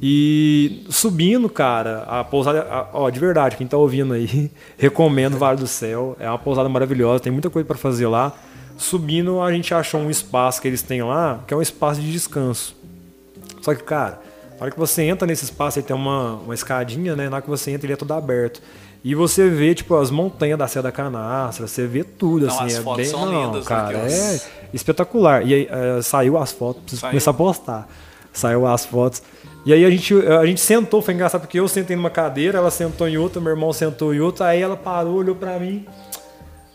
E subindo, cara, a pousada, a- ó, de verdade, quem tá ouvindo aí, recomendo o Vale do Céu, é uma pousada maravilhosa, tem muita coisa para fazer lá. Subindo, a gente achou um espaço que eles têm lá, que é um espaço de descanso. Só que, cara, na hora que você entra nesse espaço, ele tem uma, uma escadinha, né? Na hora que você entra, ele é todo aberto. E você vê, tipo, as montanhas da Serra da Canastra, você vê tudo, Não, assim. as é fotos bem, são não, lindas, né, cara, é espetacular. E aí, é, saiu as fotos, preciso Saiu? começar a postar. Saiu as fotos. E aí a gente, a gente sentou, foi engraçado, porque eu sentei numa cadeira, ela sentou em outra, meu irmão sentou em outra, aí ela parou, olhou pra mim.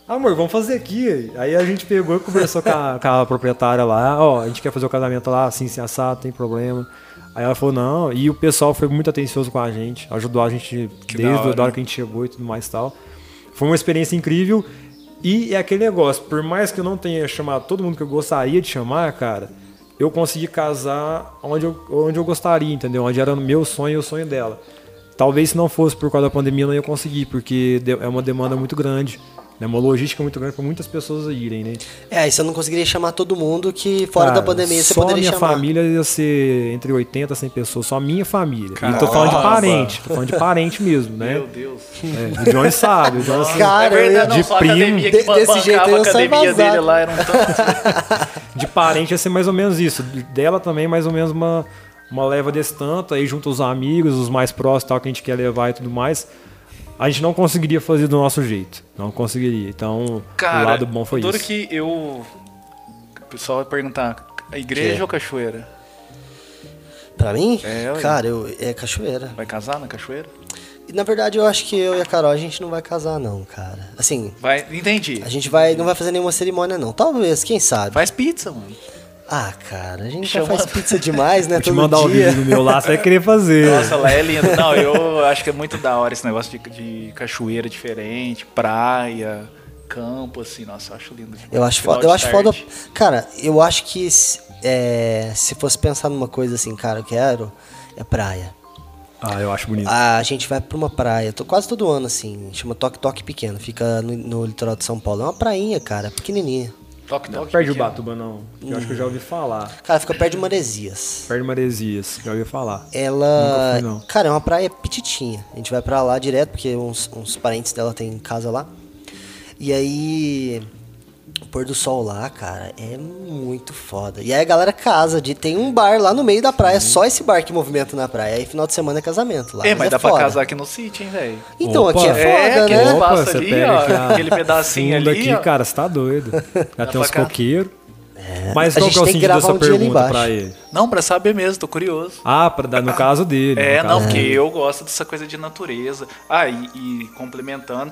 Amor, vamos fazer aqui. Aí a gente pegou e conversou com a, com a proprietária lá. Ó, a gente quer fazer o casamento lá, assim, sem assado, tem problema. Aí ela falou, não. E o pessoal foi muito atencioso com a gente. Ajudou a gente Que desde hora. a hora que a gente chegou e tudo mais e tal. Foi uma experiência incrível. E é aquele negócio, por mais que eu não tenha chamado todo mundo que eu gostaria de chamar, cara, eu consegui casar onde eu, onde eu gostaria, entendeu? Onde era o meu sonho e o sonho dela. Talvez se não fosse por causa da pandemia eu não ia conseguir, porque é uma demanda muito grande. É uma logística muito grande para muitas pessoas irem, né? É, aí você não conseguiria chamar todo mundo que fora Cara, da pandemia você só poderia a minha chamar. família ia ser entre 80 e 100 pessoas, só a minha família. E tô Caramba. falando de parente, tô falando de parente mesmo, né? Meu Deus. É, o Johnny sabe, o Johnny Cara, é verdade, eu não, de só a primo. academia que De- desse jeito eu academia vazado. dele lá era um tanto. de parente ia ser mais ou menos isso. Dela também, mais ou menos uma, uma leva desse tanto, aí junto os amigos, os mais próximos, tal, que a gente quer levar e tudo mais. A gente não conseguiria fazer do nosso jeito. Não conseguiria. Então, Cara, o lado bom foi isso. que eu. O pessoal vai perguntar: a igreja Que? ou cachoeira? Pra mim, É, cara, eu, é cachoeira. Vai casar na cachoeira? Na verdade, eu acho que eu e a Carol, a gente não vai casar, não, cara. Assim, Vai, entendi. a gente vai, não vai fazer nenhuma cerimônia, não. Talvez, quem sabe. Faz pizza, mano. Ah, cara, a gente Chama- já faz pizza demais, né? Vou te todo mandar o dia. vídeo do meu lá, você vai querer fazer. Nossa, lá é lindo. Não, eu acho que é muito da hora esse negócio de, de cachoeira diferente, praia, campo, assim. Nossa, eu acho lindo. demais. Eu acho foda. Eu acho foda. Cara, eu acho que é, se fosse pensar numa coisa assim, cara, eu quero, é praia. Ah, eu acho bonito. A gente vai pra uma praia, tô quase todo ano assim, chama Toque Toque Pequeno, fica no, no litoral de São Paulo. É uma prainha, cara, pequenininha. Toque, toque. Perto de pequeno. Ubatuba, não. Eu acho que eu já ouvi falar. Cara, fica perto de Maresias. Perto de Maresias, já ouvi falar. Ela. Fui, não. Cara, é uma praia petitinha. A gente vai pra lá direto, porque uns, uns parentes dela têm casa lá. E aí. O pôr do sol lá, cara, é muito foda. E aí a galera casa, de, tem um bar lá no meio da praia, só esse bar que movimenta na praia. Aí final de semana é casamento lá. É, mas dá foda. pra casar aqui no sítio, hein, velho? Então, Opa. aqui é foda, É, aquele né? espaço você ali, pega ó, a- aquele pedacinho ali, aqui, ó. cara, você tá doido. Já tem uns coqueiros. Mas A qual gente que é o tem que sentido gravar dessa um pergunta pra ele? Não, pra saber mesmo, tô curioso. Ah, pra, dar- no caso dele. É, no não, caso porque dele. eu gosto dessa coisa de natureza. Ah, e, e complementando,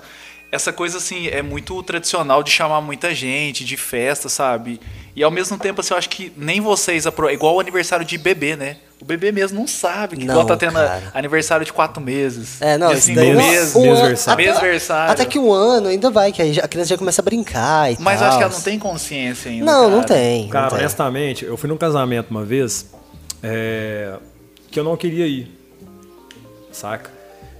essa coisa assim é muito tradicional de chamar muita gente, de festa, sabe? E ao mesmo tempo, assim, eu acho que nem vocês apro... igual o aniversário de bebê, né? O bebê mesmo não sabe que Não, igual tá tendo cara. aniversário de quatro meses. É, não, isso daí... meses. um- um ano- Mêsversário. até, até que um ano ainda vai, que a criança já começa a brincar e Mas eu tal. acho que ela não tem consciência ainda. Não, não cara. tem. não Cara, tem. honestamente, eu fui num casamento uma vez é, que eu não queria ir. Saca?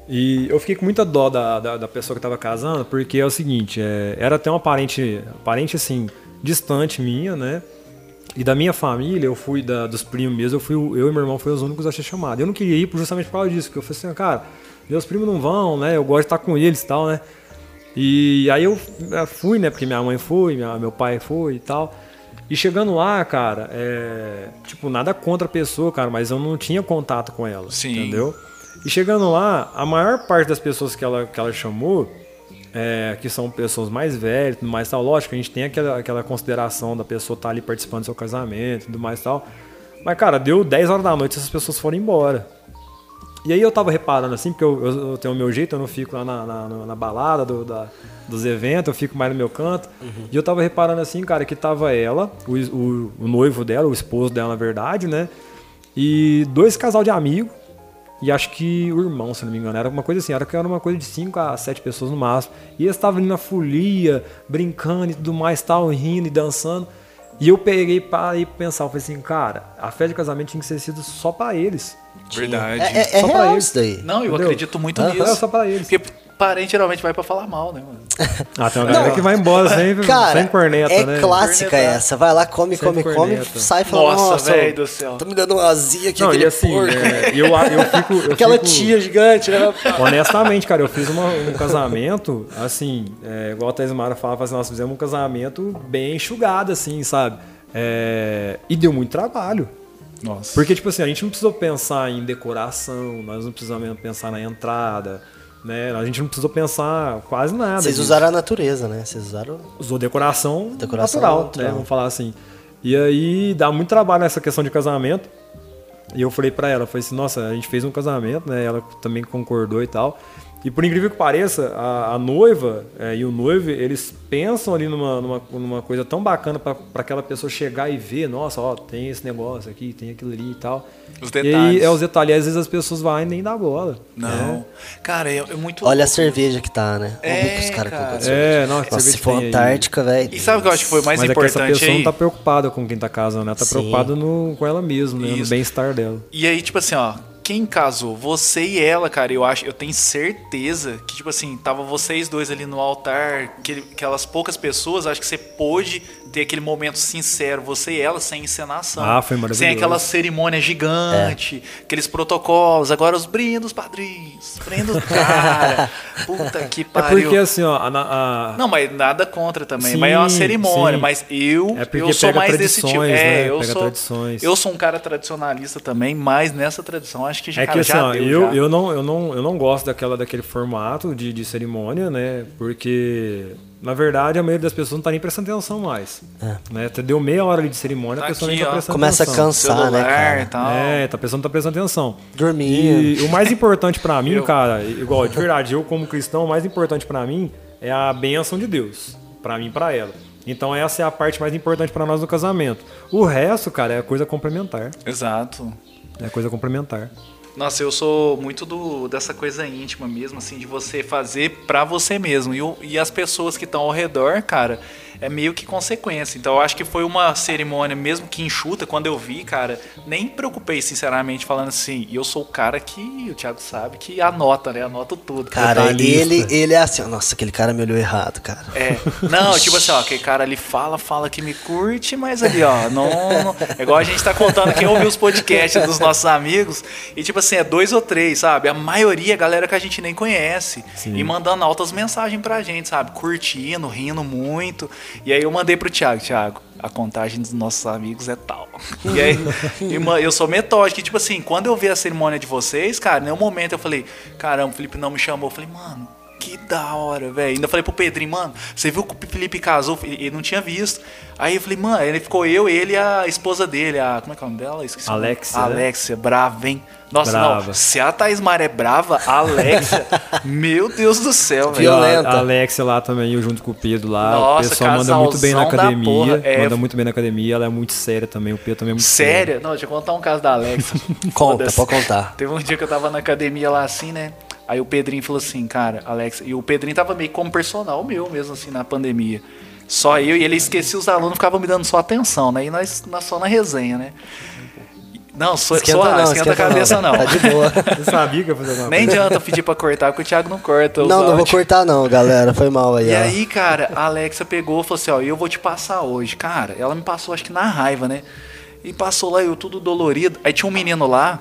E eu fiquei com muita dó da, da, da pessoa que tava casando, porque é o seguinte, é, era até uma parente, parente assim, distante minha, né? E da minha família, eu fui da, dos primos mesmo, eu, fui, eu e meu irmão fui os únicos a ser chamado. Eu não queria ir justamente por causa disso, porque eu falei assim, cara, meus primos não vão, né? Eu gosto de estar com eles e tal, né? E aí eu eh, fui, né? Porque minha mãe foi, minha- meu pai foi e tal. E chegando lá, cara, é, tipo, nada contra a pessoa, cara, mas eu não tinha contato com ela, Sim. entendeu? E chegando lá, a maior parte das pessoas que ela, que ela chamou, é, que são pessoas mais velhas, tudo mais tal, lógico, a gente tem aquela, aquela consideração da pessoa estar ali participando do seu casamento, tudo mais tal. Mas, cara, deu 10 horas da noite essas pessoas foram embora. E aí eu tava reparando assim, porque eu, eu- eu tenho o meu jeito, eu não fico lá na, na, na balada do- da- dos eventos, eu fico mais no meu canto. E eu tava reparando assim, cara, que tava ela, o, o- o noivo dela, o esposo dela, na verdade, né? E dois casal de amigos, e acho que o irmão, se não me engano, era uma coisa assim, era que era uma coisa de 5 a 7 pessoas no máximo. E eles estavam ali na folia, brincando e tudo mais, tal, rindo e dançando. E eu peguei para ir pensar, eu falei assim, cara, a festa de casamento tinha que ser sido só para eles. Verdade. É, é, é Só pra real eles. isso daí. Não, eu Entendeu? acredito muito nisso. só pra eles. Porque parente geralmente vai pra falar mal, né, mano? Ah, tem uma galera que vai embora sem, Cara, sem corneta, é né? clássica Cornetar. essa. Vai lá, come, Sem come, come, corneta. sai falando, Nossa, nossa, velho do céu. Tô me dando uma azia aqui, Não, aquele e assim, porco. é, eu, eu fico. eu Aquela fico- tia gigante, né? Honestamente, cara, eu fiz uma- um casamento, assim, é, igual a Tesmara falava, assim, nós fizemos um casamento bem enxugado, assim, sabe? É, e deu muito trabalho. Nossa. Porque, tipo assim, a gente não precisou pensar em decoração, nós não precisamos pensar na entrada, né? A gente não precisou pensar quase nada. Vocês disso. usaram a natureza, né? Vocês usaram. Usou decoração, Decoração natural, natural. né? Vamos falar assim. E aí dá muito trabalho nessa questão de casamento. E eu falei pra ela, falei assim, nossa, a gente fez um casamento, né? Ela também concordou e tal. E por incrível que pareça, a, a noiva é, e o noivo, eles pensam ali numa, numa, numa coisa tão bacana pra pra aquela pessoa chegar e ver, nossa, ó, tem esse negócio aqui, tem aquilo ali e tal. Os E aí detalhes. é os detalhes, às vezes as pessoas vão e nem dá bola. Não. Cara, é, é muito. Olha a cerveja que tá, né? Olha o É, que os caras cara. É, não, Nossa, cerveja se for. Antártica, velho. E sabe o que eu acho que foi mais Mas é que essa importante pessoa aí? não tá preocupada com quem tá casando, ela tá Sim. preocupada no, com ela mesma, né? No bem-estar dela. E aí, tipo assim, ó, quem casou? Você e ela, cara, eu acho, eu tenho certeza que, tipo assim, tava vocês dois ali no altar, aquele- aquelas poucas pessoas, acho que você pôde ter aquele momento sincero, você e ela, sem encenação. Ah, foi maravilhoso. Sem aquela cerimônia gigante, aqueles protocolos, agora os brindos, padrinhos, brindos, cara. Puta que É pariu. porque assim, ó, a, a- Não, mas nada contra também. Sim, mas é uma cerimônia. sim. Mas eu, É eu sou mais desse tipo. tradições, É, né? eu Pega sou. tradições. Eu sou um cara tradicionalista também, mas nessa tradição acho que já, é cara, que assim, já ó, deu, eu, já. eu, não, eu, não, eu não gosto daquela, daquele formato de, de cerimônia, né? Porque, na verdade, a maioria das pessoas não tá nem prestando atenção mais. Né? Deu meia hora ali de cerimônia, Tá a pessoa aqui, nem tá ó. prestando Começa a atenção. cansar, Celular né, cara? tal. É, tá, a pessoa não tá prestando atenção. Dormindo. E o mais importante pra mim, Eu- cara, igual, de verdade, eu como cristão, o mais importante pra mim é a bênção de Deus. Pra mim e pra ela. Então essa é a parte mais importante pra nós do casamento. O resto, cara, é coisa complementar. Exato. É coisa complementar. Nossa, eu sou muito do, dessa coisa íntima mesmo, assim, de você fazer pra você mesmo. E, e as pessoas que estão ao redor, cara, é meio que consequência. Então eu acho que foi uma cerimônia, mesmo que enxuta, quando eu vi, cara, nem me preocupei, sinceramente, falando assim, e eu sou o cara que, o Thiago sabe, que anota, né? Anoto tudo. Cara, Detalhista. ele, ele é assim, nossa, aquele cara me olhou errado, cara. É, não, tipo assim, ó, aquele cara ali fala, fala que me curte, mas ali, ó, não, não- É igual a gente tá contando quem ouviu os podcasts dos nossos amigos, e tipo assim, é dois ou três, sabe? A maioria é galera que a gente nem conhece. Sim. E mandando altas mensagens pra gente, sabe? Curtindo, rindo muito. E aí eu mandei pro Thiago, Thiago, a contagem dos nossos amigos é tal. E aí, eu sou metódico, e tipo assim, quando eu vi a cerimônia de vocês, cara, em nenhum momento eu falei, caramba, o Felipe não me chamou. Eu falei, mano, que da hora, velho. Ainda falei pro Pedrinho, mano, você viu que o Felipe casou? Ele não tinha visto. Aí eu falei, mano, ele ficou eu, ele e a esposa dele, a. Como é que é o nome dela? Esqueci nome. Alexia, né? Alexia, brava, hein? Nossa, Brava. não. Se a Thais Mar é brava, a Alexia, meu Deus do céu, velho. Violenta. A Alexia lá também, eu junto com o Pedro lá. Nossa, o pessoal manda muito bem na academia. é. Manda muito bem na academia. Ela é muito séria também. O Pedro também é muito sério. Séria? Não, deixa eu contar um caso da Alexia. Conta, pode contar. Teve um dia que eu tava na academia lá assim, né? Aí o Pedrinho falou assim, cara, Alex, e o Pedrinho tava meio como personal meu mesmo, assim, na pandemia. Só eu e ele esquecia os alunos, ficavam me dando só atenção, né? E nós, nós só na resenha, né? Não, sou, Esquenta sou, não, esquenta, a cabeça não. Tá de boa. Você sabia que ia fazer Nem adianta pedir pra cortar, porque o Thiago não corta. Não, não vou cortar não, galera. Foi mal aí, E ó. aí, cara, a Alexa pegou e falou assim, ó, eu vou te passar hoje. Cara, ela me passou, acho que na raiva, né? E passou lá, eu tudo dolorido. Aí tinha um menino lá,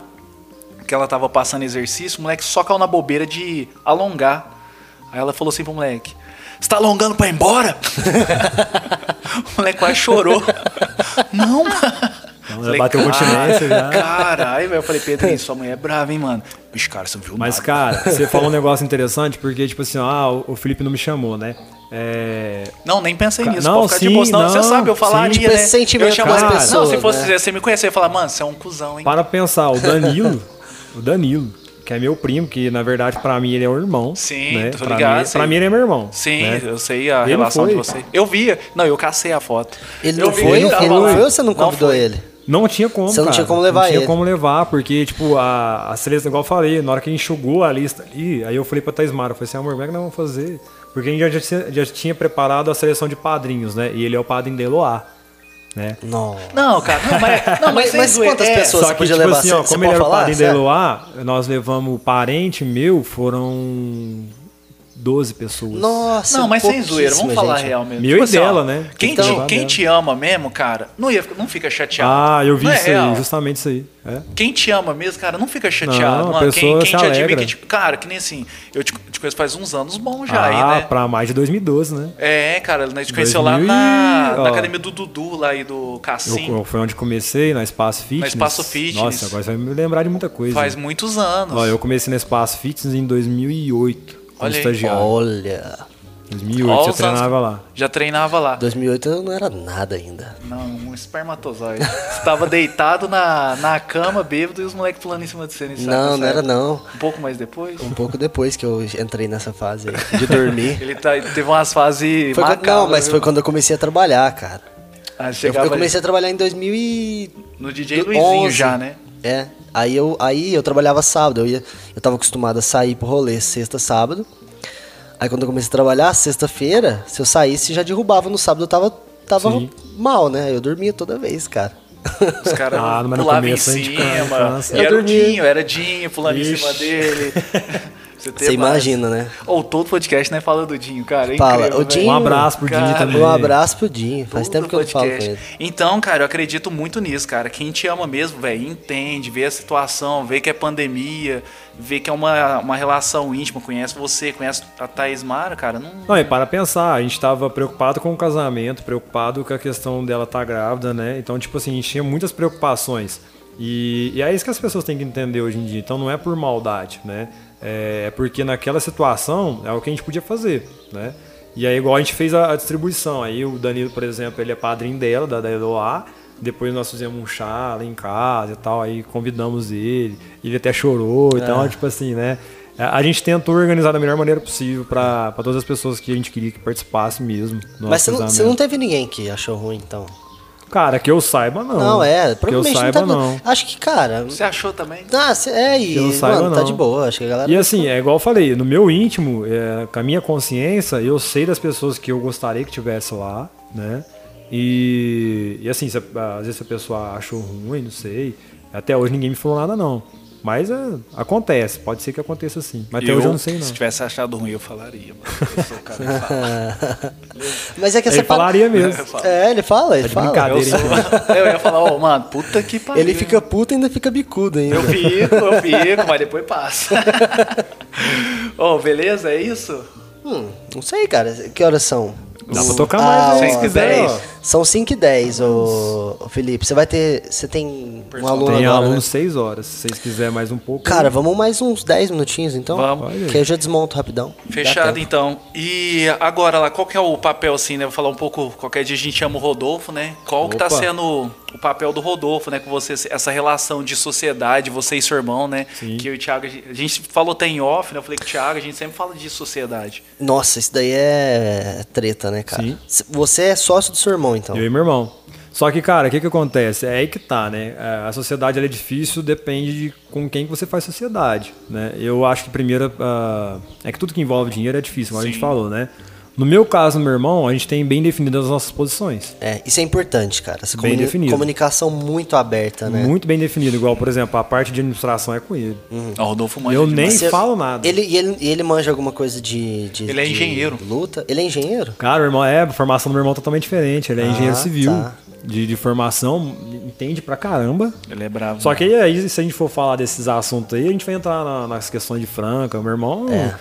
que ela tava passando exercício, o moleque só caiu na bobeira de alongar. Aí ela falou assim pro moleque, você tá alongando pra ir embora? o moleque quase chorou. Não, mano. Não, já bateu continência já. Caralho, velho. Eu falei, Pedrinho, sua mãe é brava, hein, mano. Bicho, cara, você não viu Mas, nada. cara, você falou um negócio interessante, porque, tipo assim, ó, ah, o Felipe não me chamou, né? É, Não, nem pensei Ca- nisso. não, pode ficar sim, de boa, senão não, você sabe, eu falaria, sim. Tipo, né? sentimento eu chamaria- das Não, pessoas, se fosse né? você me conhecer, eu ia falar, mano, você é um cuzão, hein? para pensar, o Danilo, o Danilo, que é meu primo, que na verdade pra mim ele é um irmão. Sim, né? tô pra ligado, Mim, pra mim ele é meu irmão. Sim, né? eu sei a Ele relação foi. de você. Eu via. Não, eu cacei a foto. Ele Eu não vi foi? Ele tava não foi ou você não convidou foi. ele? Não tinha como, Você não cara. tinha como levar Não tinha ele. como levar, porque, tipo, a, a seleção, igual eu falei, na hora que enxugou a lista ali, aí eu falei pra Taismara, eu falei assim, amor, como é que nós vamos fazer? Porque a gente já, tinha- já tinha preparado a seleção de padrinhos, né? E ele é o padrinho de Eloá, né? Não. Não, cara, não, mas, não, mas, Mas- quantas é, pessoas? Só você que, podia tipo levar? assim, ó, como ele era o padrinho da? Eloá, nós levamos parente meu, foram 12 pessoas. Nossa, Não, mas sem zoeira, vamos falar gente. real mesmo. Meu Tipo e assim, ó, dela, né? Quem, Então- te, quem te ama mesmo, cara, não, ia, não fica chateado. Ah, eu vi Não é isso real. aí, justamente isso aí. É. Quem te ama mesmo, cara, não fica chateado. Não, a mano. Quem, pessoa quem se te admira, que, tipo, cara, que nem assim, eu te, te conheço faz uns anos bons já ah, aí, né? pra mais de 2012, né? É, cara, a gente conheceu lá 2000 na, ó. na academia do Dudu, lá aí do Cassim. Foi onde comecei, na Espaço Fitness. Espaço Fitness. Nossa, agora você vai me lembrar de muita coisa. Faz muitos anos. Ó, eu comecei na Espaço Fitness em 2008, como Olha aí. estagiário. Olha, 2008, Ó você os anos- treinava lá. Já treinava lá. 2008 eu não era nada ainda. Não, um espermatozoide. Você tava deitado na, na cama, bêbado, e os moleques pulando em cima de você. nessa- Não, nessa não era época. não. Um pouco mais depois. Um pouco depois que eu entrei nessa fase aí, de dormir. Ele, tá, teve umas fases Foi quando- macabras. não, mas viu? foi quando eu comecei a trabalhar, cara. Ah, Eu, chegava eu comecei a trabalhar em 2000 e... no DJ Luizinho 11. já, né? É. Aí eu, aí eu trabalhava sábado. Eu, ia, eu tava acostumado a sair pro rolê sexta, sábado. Aí quando eu comecei a trabalhar, sexta-feira, se eu saísse, já derrubava. No sábado eu tava, tava Sim. mal, né? Eu dormia toda vez, cara. Os caras Ah, pulavam em cima. cansa. E Eu era o dormia. Dinho, era Dinho pulando em cima Ixi. dele. Você, Você imagina, né? Ou todo podcast, né? Fala do Dinho, cara. É Fala, incrível, o. Dinho- Um abraço pro Dinho Cara, também. Um abraço pro Dinho. Faz Todo tempo que eu não falo com podcast. ele. Então, cara, eu acredito muito nisso, cara. Quem te ama mesmo, velho, entende, vê a situação, vê que é pandemia, vê que é uma, uma relação íntima, conhece você, conhece a Thaís Mara, cara. Não... Não, e para pensar, a gente tava preocupado com o casamento, preocupado com a questão dela estar grávida, né? Então, tipo assim, a gente tinha muitas preocupações. E, e é isso que as pessoas têm que entender hoje em dia. Então não é por maldade, né? É porque naquela situação é o que a gente podia fazer, né? E aí, igual a gente fez a, a distribuição. Aí o Danilo, por exemplo, ele é padrinho dela, da, da Eloá. Depois nós fizemos um chá lá em casa e tal. Aí convidamos ele. Ele até chorou. Então, tipo assim, né? A gente tentou organizar da melhor maneira possível para todas as pessoas que a gente queria que participassem mesmo. Mas você não, você não teve ninguém que achou ruim, então? Cara, que eu saiba, não. Não, é. Que eu Provavelmente saiba, não tá. não. Acho que, cara. Você achou também? Ah, cê- é, e. Que eu saiba, mano, tá não. de boa. Acho que a galera. E assim, é igual eu falei, no meu íntimo, é, com a minha consciência, eu sei das pessoas que eu gostaria que tivesse lá, né? E, e assim, se, às vezes a pessoa achou ruim, não sei. Até hoje ninguém me falou nada, não. Mas é, acontece, pode ser que aconteça sim. Mas até eu, hoje eu não sei, não. Se tivesse achado ruim, eu falaria. Mano. Eu sou o cara que fala. Mas é que você Ele falaria mesmo. É, ele fala, ele de fala. brincadeira. Eu, sou... eu ia falar, ô, mano, puta que pariu. Ele fica puto e ainda fica bicudo ainda. Eu fico, eu fico, mas depois passa. Ô, beleza? É isso? Hum, não sei, cara. Que horas são? Dá pra tocar mais, Ah, né? dez. ó. São 5 e 10, ô, ô Felipe. Você vai ter. Você tem um aluno Tem agora, aluno né? 6 horas. Se vocês quiserem mais um pouco. Cara, vamos mais uns 10 minutinhos então? Vamos. Que eu já desmonto rapidão. Fechado então. E agora lá, qual que é o papel assim, né? Vou falar um pouco, qualquer dia a gente chama o Rodolfo, né? Qual que tá Opa. sendo o papel do Rodolfo, né? Com você, essa relação de sociedade, você e seu irmão, né? Sim. Que eu e o Thiago, a gente falou até em off, né? Eu falei que o Thiago, a gente sempre fala de sociedade. Nossa, isso daí é treta, né, cara? Sim. Você é sócio do seu irmão, então. Eu e meu irmão. Só que, cara, o que que acontece? É aí que tá, né? É, A sociedade ela é difícil, depende de com quem que você faz sociedade, né? Eu acho que primeiro, ah, é que tudo que envolve dinheiro é difícil, como a gente Sim. falou, né? No meu caso, no meu irmão, a gente tem bem definidas as nossas posições. É, isso é importante, cara. Essa Bem comuni- definido. comunicação muito aberta, né? Muito bem definido, igual, por exemplo, a parte de administração é com ele. O Rodolfo manja Eu nem Você- falo nada. Ele, e ele, e ele manja alguma coisa de, de- Ele é de engenheiro. luta? Ele é engenheiro? Cara, o irmão é, a formação do meu irmão é totalmente diferente. Ele é Ah, engenheiro civil, tá. de, de formação, entende pra caramba. Ele é bravo. Só que aí, se a gente for falar desses assuntos aí, a gente vai entrar na- nas questões de Franca. Meu irmão, É.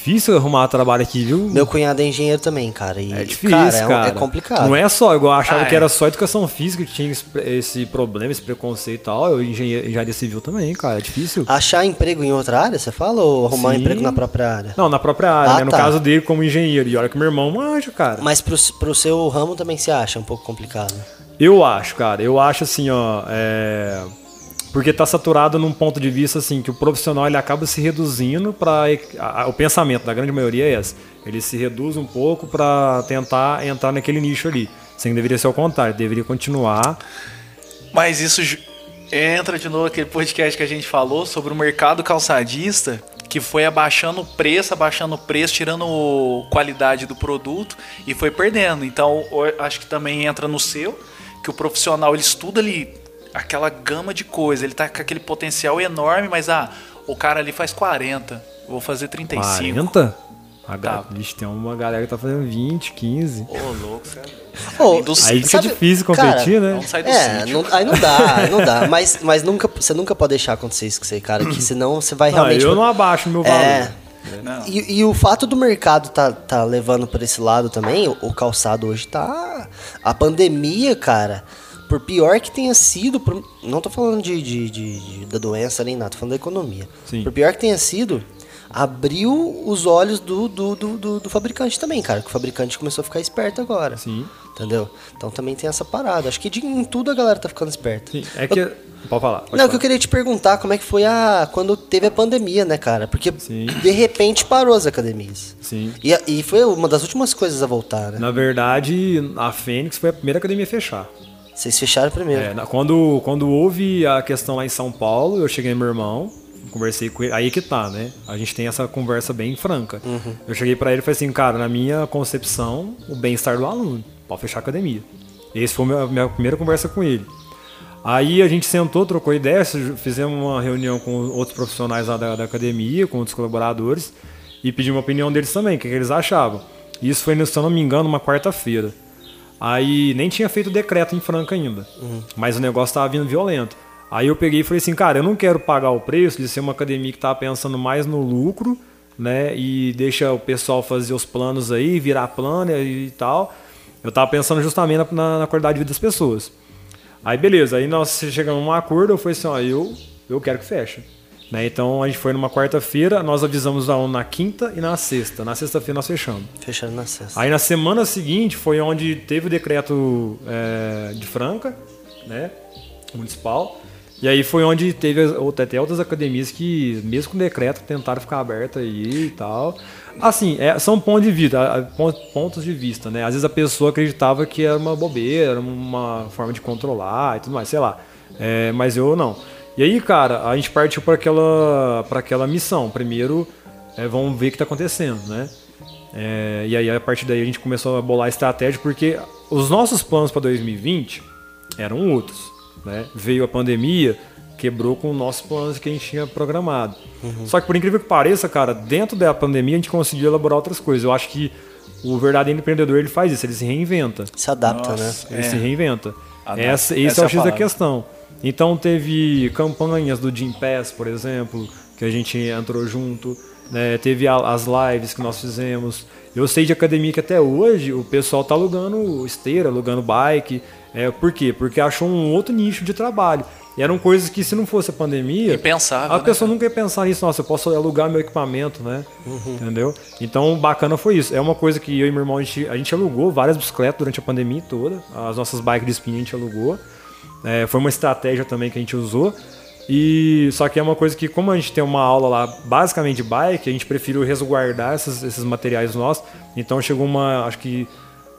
difícil arrumar trabalho aqui, viu? Meu cunhado é engenheiro também, cara. E, é difícil, cara, cara. é um- É, complicado. Não é só, igual eu achava Ah, que é. era só educação física que tinha esse, problema, esse preconceito e tal. Eu engenharia, engenharia civil também, cara, é difícil. Achar emprego em outra área, você fala? Ou arrumar um Sim. emprego na própria área? Não, na própria área, Ah, né? No tá. caso dele, como engenheiro. E olha que meu irmão manja, cara. Mas pro, pro seu ramo também se acha um pouco complicado. Eu acho, cara. Eu acho assim, ó. É... Porque tá saturado num ponto de vista assim que o profissional ele acaba se reduzindo para o pensamento da grande maioria é esse. Ele se reduz um pouco para tentar entrar naquele nicho ali. Sem deveria ser o contrário, deveria continuar. Mas isso entra de novo aquele podcast que a gente falou sobre o mercado calçadista, que foi abaixando o preço, abaixando o preço, tirando qualidade do produto e foi perdendo. Então, acho que também entra no seu, que o profissional ele estuda ali aquela gama de coisa, ele tá com aquele potencial enorme, mas ah, o cara ali faz 40, eu vou fazer 35. 40? A. Tá. Vixe, tem uma galera que tá fazendo 20, 15. Ô, louco, sério. Ô, Do Aí fica difícil competir, né? Não sai do É, não- aí não dá, aí não dá. Mas, mas nunca, você nunca pode deixar acontecer isso com você, cara, que senão você vai Não, realmente. eu não abaixo o meu valor. É. Não. E, e o fato do mercado tá, tá levando por esse lado também, o, o calçado hoje tá. A pandemia, cara, por pior que tenha sido. por- não tô falando de, de- de- da doença nem nada, tô falando da economia. Sim. Por pior que tenha sido, abriu os olhos do, do, do, do- do fabricante também, cara. Que o fabricante começou a ficar esperto agora. Sim. Entendeu? Então também tem essa parada. Acho que de, em tudo a galera tá ficando esperta. Sim, É que. Pode falar. pode Não, o que falar. eu queria te perguntar, como é que foi a. quando teve a pandemia, né, cara? Porque Sim. de repente parou as academias. Sim. E, e foi uma das últimas coisas a voltar, né? Na verdade, a Fênix foi a primeira academia a fechar. Vocês fecharam primeiro. É, quando, quando houve a questão lá em São Paulo, eu cheguei meu irmão, conversei com ele. Aí que tá, né? A gente tem essa conversa bem franca. Eu cheguei pra ele e falei assim, cara, na minha concepção, o bem-estar do aluno, pode fechar a academia. Esse foi a minha, minha primeira conversa com ele. Aí a gente sentou, trocou ideia, fizemos uma reunião com outros profissionais lá da, da academia, com outros colaboradores, e pedimos a opinião deles também, o que, que eles achavam. Isso foi, se eu não me engano, uma quarta-feira. Aí nem tinha feito decreto em Franca ainda, mas o negócio tava vindo violento. Aí eu peguei e falei assim, cara, eu não quero pagar o preço de ser uma academia que tá pensando mais no lucro, né, e deixa o pessoal fazer os planos aí, virar plano e tal. Eu tava pensando justamente na, na qualidade de vida das pessoas. Aí beleza, aí nós chegamos a um acordo, eu falei assim, ó, eu, eu quero que feche. Né? Então a gente foi numa quarta-feira, nós avisamos a um na quinta e na sexta. Na sexta-feira nós fechamos. Fecharam na sexta. Aí na semana seguinte foi onde teve o decreto é, de Franca, né, municipal. E aí foi onde teve até outras academias que, mesmo com decreto, tentaram ficar abertas aí e tal. Assim, é, são pontos de vista, pontos de vista, né? Às vezes a pessoa acreditava que era uma bobeira, era uma forma de controlar e tudo mais, sei lá. É, mas eu não. E aí, cara, a gente partiu para aquela, pra aquela missão. Primeiro, é, vamos ver o que está acontecendo, né? É, e aí a partir daí a gente começou a bolar estratégia porque os nossos planos para 2020 eram outros. Né? Veio a pandemia, quebrou com os nossos planos que a gente tinha programado. Uhum. Só que por incrível que pareça, cara, dentro da pandemia a gente conseguiu elaborar outras coisas. Eu acho que o verdadeiro empreendedor ele faz isso, ele se reinventa. Se adapta, né? Nossa, né? Ele é. se reinventa. Essa, esse Essa é o é X da questão. Então teve campanhas do Jim Pass, por exemplo, que a gente entrou junto. Né? Teve as lives que nós fizemos. Eu sei de academia que até hoje o pessoal tá alugando esteira, alugando bike. É, por quê? Porque achou um outro nicho de trabalho. E eram coisas que, se não fosse a pandemia, Impensável, a né, pessoa nunca ia pensar nisso. Nossa, eu posso alugar meu equipamento, né? Uhum. Entendeu? Então, bacana foi isso. É uma coisa que eu e meu irmão, a gente, a gente alugou várias bicicletas durante a pandemia toda. As nossas bikes de spin a gente alugou. É, foi uma estratégia também que a gente usou. E só que é uma coisa que, como a gente tem uma aula lá basicamente de bike, a gente preferiu resguardar esses, esses materiais nossos. Então chegou uma, acho que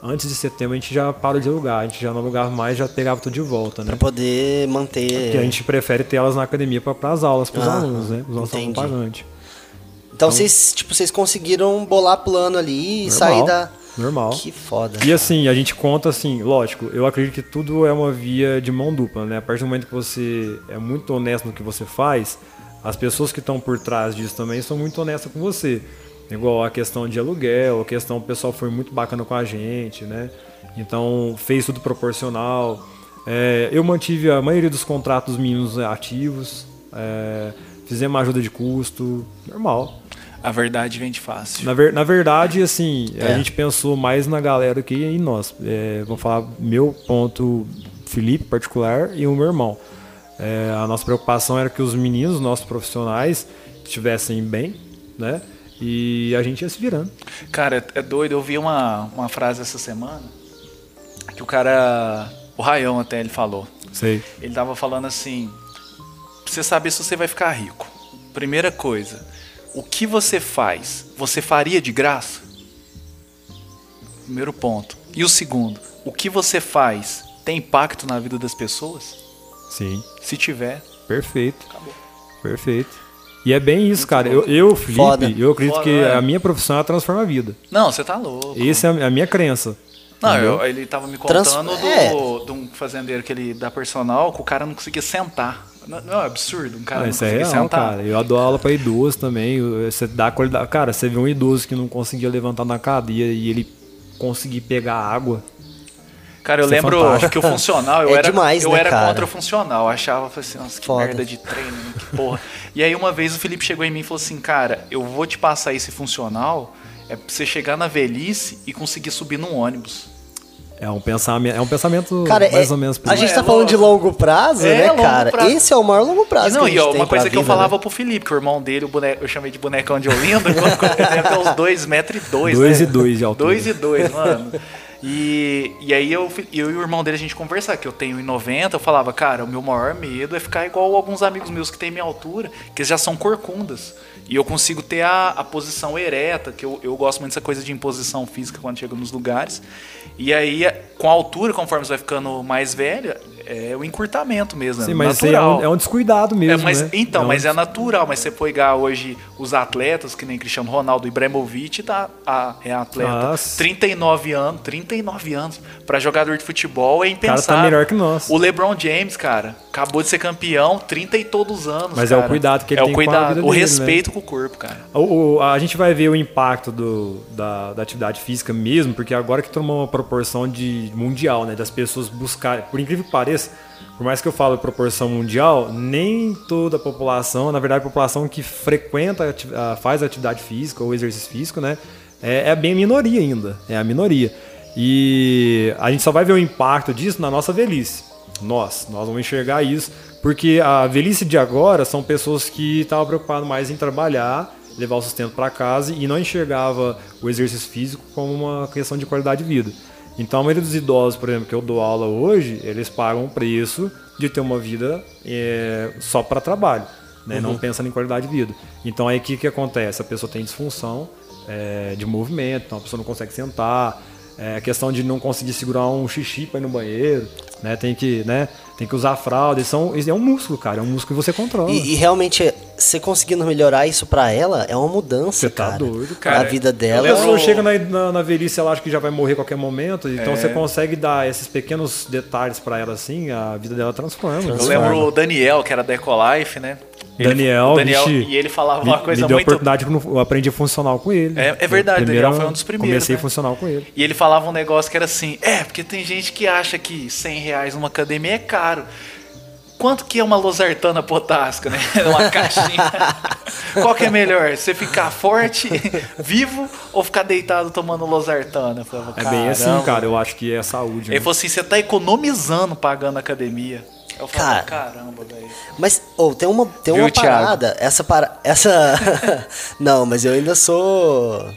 antes de setembro a gente já parou de alugar, a gente já não alugava mais, já pegava tudo de volta, né? Pra poder manter. Porque a gente prefere ter elas na academia para as aulas, para os ah, alunos, né? Os nossos alunos pagantes. Então, então, vocês, tipo, vocês conseguiram bolar plano ali e normal, sair da. Normal. Que foda. E assim, a gente conta assim, lógico, eu acredito que tudo é uma via de mão dupla, né? A partir do momento que você é muito honesto no que você faz, as pessoas que estão por trás disso também são muito honestas com você. Igual a questão de aluguel, a questão o pessoal foi muito bacana com a gente, né? Então fez tudo proporcional. É, eu mantive a maioria dos contratos mínimos ativos. É, fizemos uma ajuda de custo, normal. A verdade vem de fácil. Na, ver, na verdade, assim, é. a gente pensou mais na galera que em nós. É, vou falar meu ponto, Felipe particular, e o meu irmão. É, a nossa preocupação era que os meninos, nossos profissionais, estivessem bem, né? E a gente ia se virando. Cara, é doido. Eu vi uma, uma frase essa semana que o cara. O Raião até ele falou. Sei. Ele tava falando assim: pra você saber se você vai ficar rico. Primeira coisa, o que você faz, você faria de graça? Primeiro ponto. E o segundo, o que você faz tem impacto na vida das pessoas? Sim. Se tiver. Perfeito. Acabou. Perfeito. E é bem isso, cara. Eu, eu Felipe, Foda. eu acredito Foda, que é. a minha profissão ela transforma a vida. Não, você tá louco. Essa é a minha crença. Não, eu, ele tava me contando Trans... do, é. de um fazendeiro que ele dá personal que o cara não conseguia sentar. Não, não é absurdo, um cara ah, não isso é real, sentar. cara. Eu dou aula para idoso também. Você dá qualidade. Cara, você vê um idoso que não conseguia levantar na cadeia e ele conseguir pegar água. Cara, eu Isso é lembro é que o funcional, eu é era, demais, eu né, era cara? contra o funcional. Eu achava assim, nossa, que Foda. merda de treino, né, que porra. e aí uma vez o Felipe chegou em mim e falou assim, cara, eu vou te passar esse funcional, é pra você chegar na velhice e conseguir subir num ônibus. É um pensamento, é um pensamento cara, mais é, ou menos. A gente é, tá falando de longo prazo, é, né, cara? Prazo. Esse é o maior longo prazo. E não, e ó, uma coisa que vida, eu falava né? pro Felipe, que o irmão dele, o boneco, eu chamei de bonecão de Olinda, quando, quando ele ter uns 2 metros e 2, 2 né? e 2 de altura. 2 e 2, mano. E, e aí eu, eu e o irmão dele a gente conversar, que eu tenho em 90, eu falava, cara, o meu maior medo é ficar igual alguns amigos meus que têm minha altura, que já são corcundas. E eu consigo ter a, a posição ereta, que eu, eu gosto muito dessa coisa de imposição física quando chega nos lugares. E aí, com a altura, conforme você vai ficando mais velha, é o encurtamento mesmo. Sim, é mas é um, é um, descuidado mesmo. É, mas, né? Então, é um... mas é natural. Mas você pegar hoje os atletas, que nem Cristiano Ronaldo, Ibrahimovic, tá, a, é atleta. Nossa. 39 anos, 39 anos. Para jogador de futebol é impensável. O cara tá melhor que nós. O LeBron James, cara, acabou de ser campeão, 30 e todos os anos. Mas cara. é o cuidado que ele é tem o cuidado, com a vida O dele, respeito né? com o corpo, cara. O, o, a gente vai ver o impacto do, da, da atividade física mesmo, porque agora que tomou uma proporção de mundial, né? Das pessoas buscarem, por incrível que pareça, por mais que eu falo proporção mundial, nem toda a população, na verdade a população que frequenta, faz atividade física ou exercício físico, né, é, é bem a minoria ainda, é a minoria. E a gente só vai ver o impacto disso na nossa velhice. Nós, nós vamos enxergar isso, porque a velhice de agora são pessoas que estavam preocupadas mais em trabalhar, levar o sustento para casa e não enxergava o exercício físico como uma questão de qualidade de vida. Então a maioria dos idosos, por exemplo, que eu dou aula hoje, eles pagam o preço de ter uma vida é, só para trabalho, né? Uhum. não pensando em qualidade de vida. Então aí o que, que acontece? A pessoa tem disfunção é, de movimento, então a pessoa não consegue sentar, é, a questão de não conseguir segurar um xixi para ir no banheiro, né? Tem que, né? Tem que usar fralda. São, é um músculo, cara. É um músculo que você controla. E, e realmente você conseguindo melhorar isso pra ela é uma mudança, Você tá cara. doido, cara. Na vida A dela. Eu pessoa lembro- chega na, na, na velhice, ela acha que já vai morrer a qualquer momento, então É. você consegue dar esses pequenos detalhes pra ela assim, a vida dela transforma. Eu transforma. lembro o Daniel, que era da Ecolife, né? Ele- Daniel, o Daniel e ele falava me, uma coisa me deu a muito. oportunidade que eu aprendi funcional com ele. É- é verdade, Primeiro, Daniel foi um dos primeiros, Comecei né? funcional com ele. E ele falava um negócio que era assim: é, porque tem gente que acha que 100 reais numa academia é caro. Quanto que é uma losartana potássica, né? Uma caixinha. Qual que é melhor? Você ficar forte, vivo, ou ficar deitado tomando losartana? Falava, É bem assim, cara. Eu acho que é saúde. Ele né? falou assim: você tá economizando pagando academia. Eu falava, Cara. caramba, velho. Mas, ou tem uma, tem Viu, uma Thiago? parada. Essa para, essa Não, mas eu ainda sou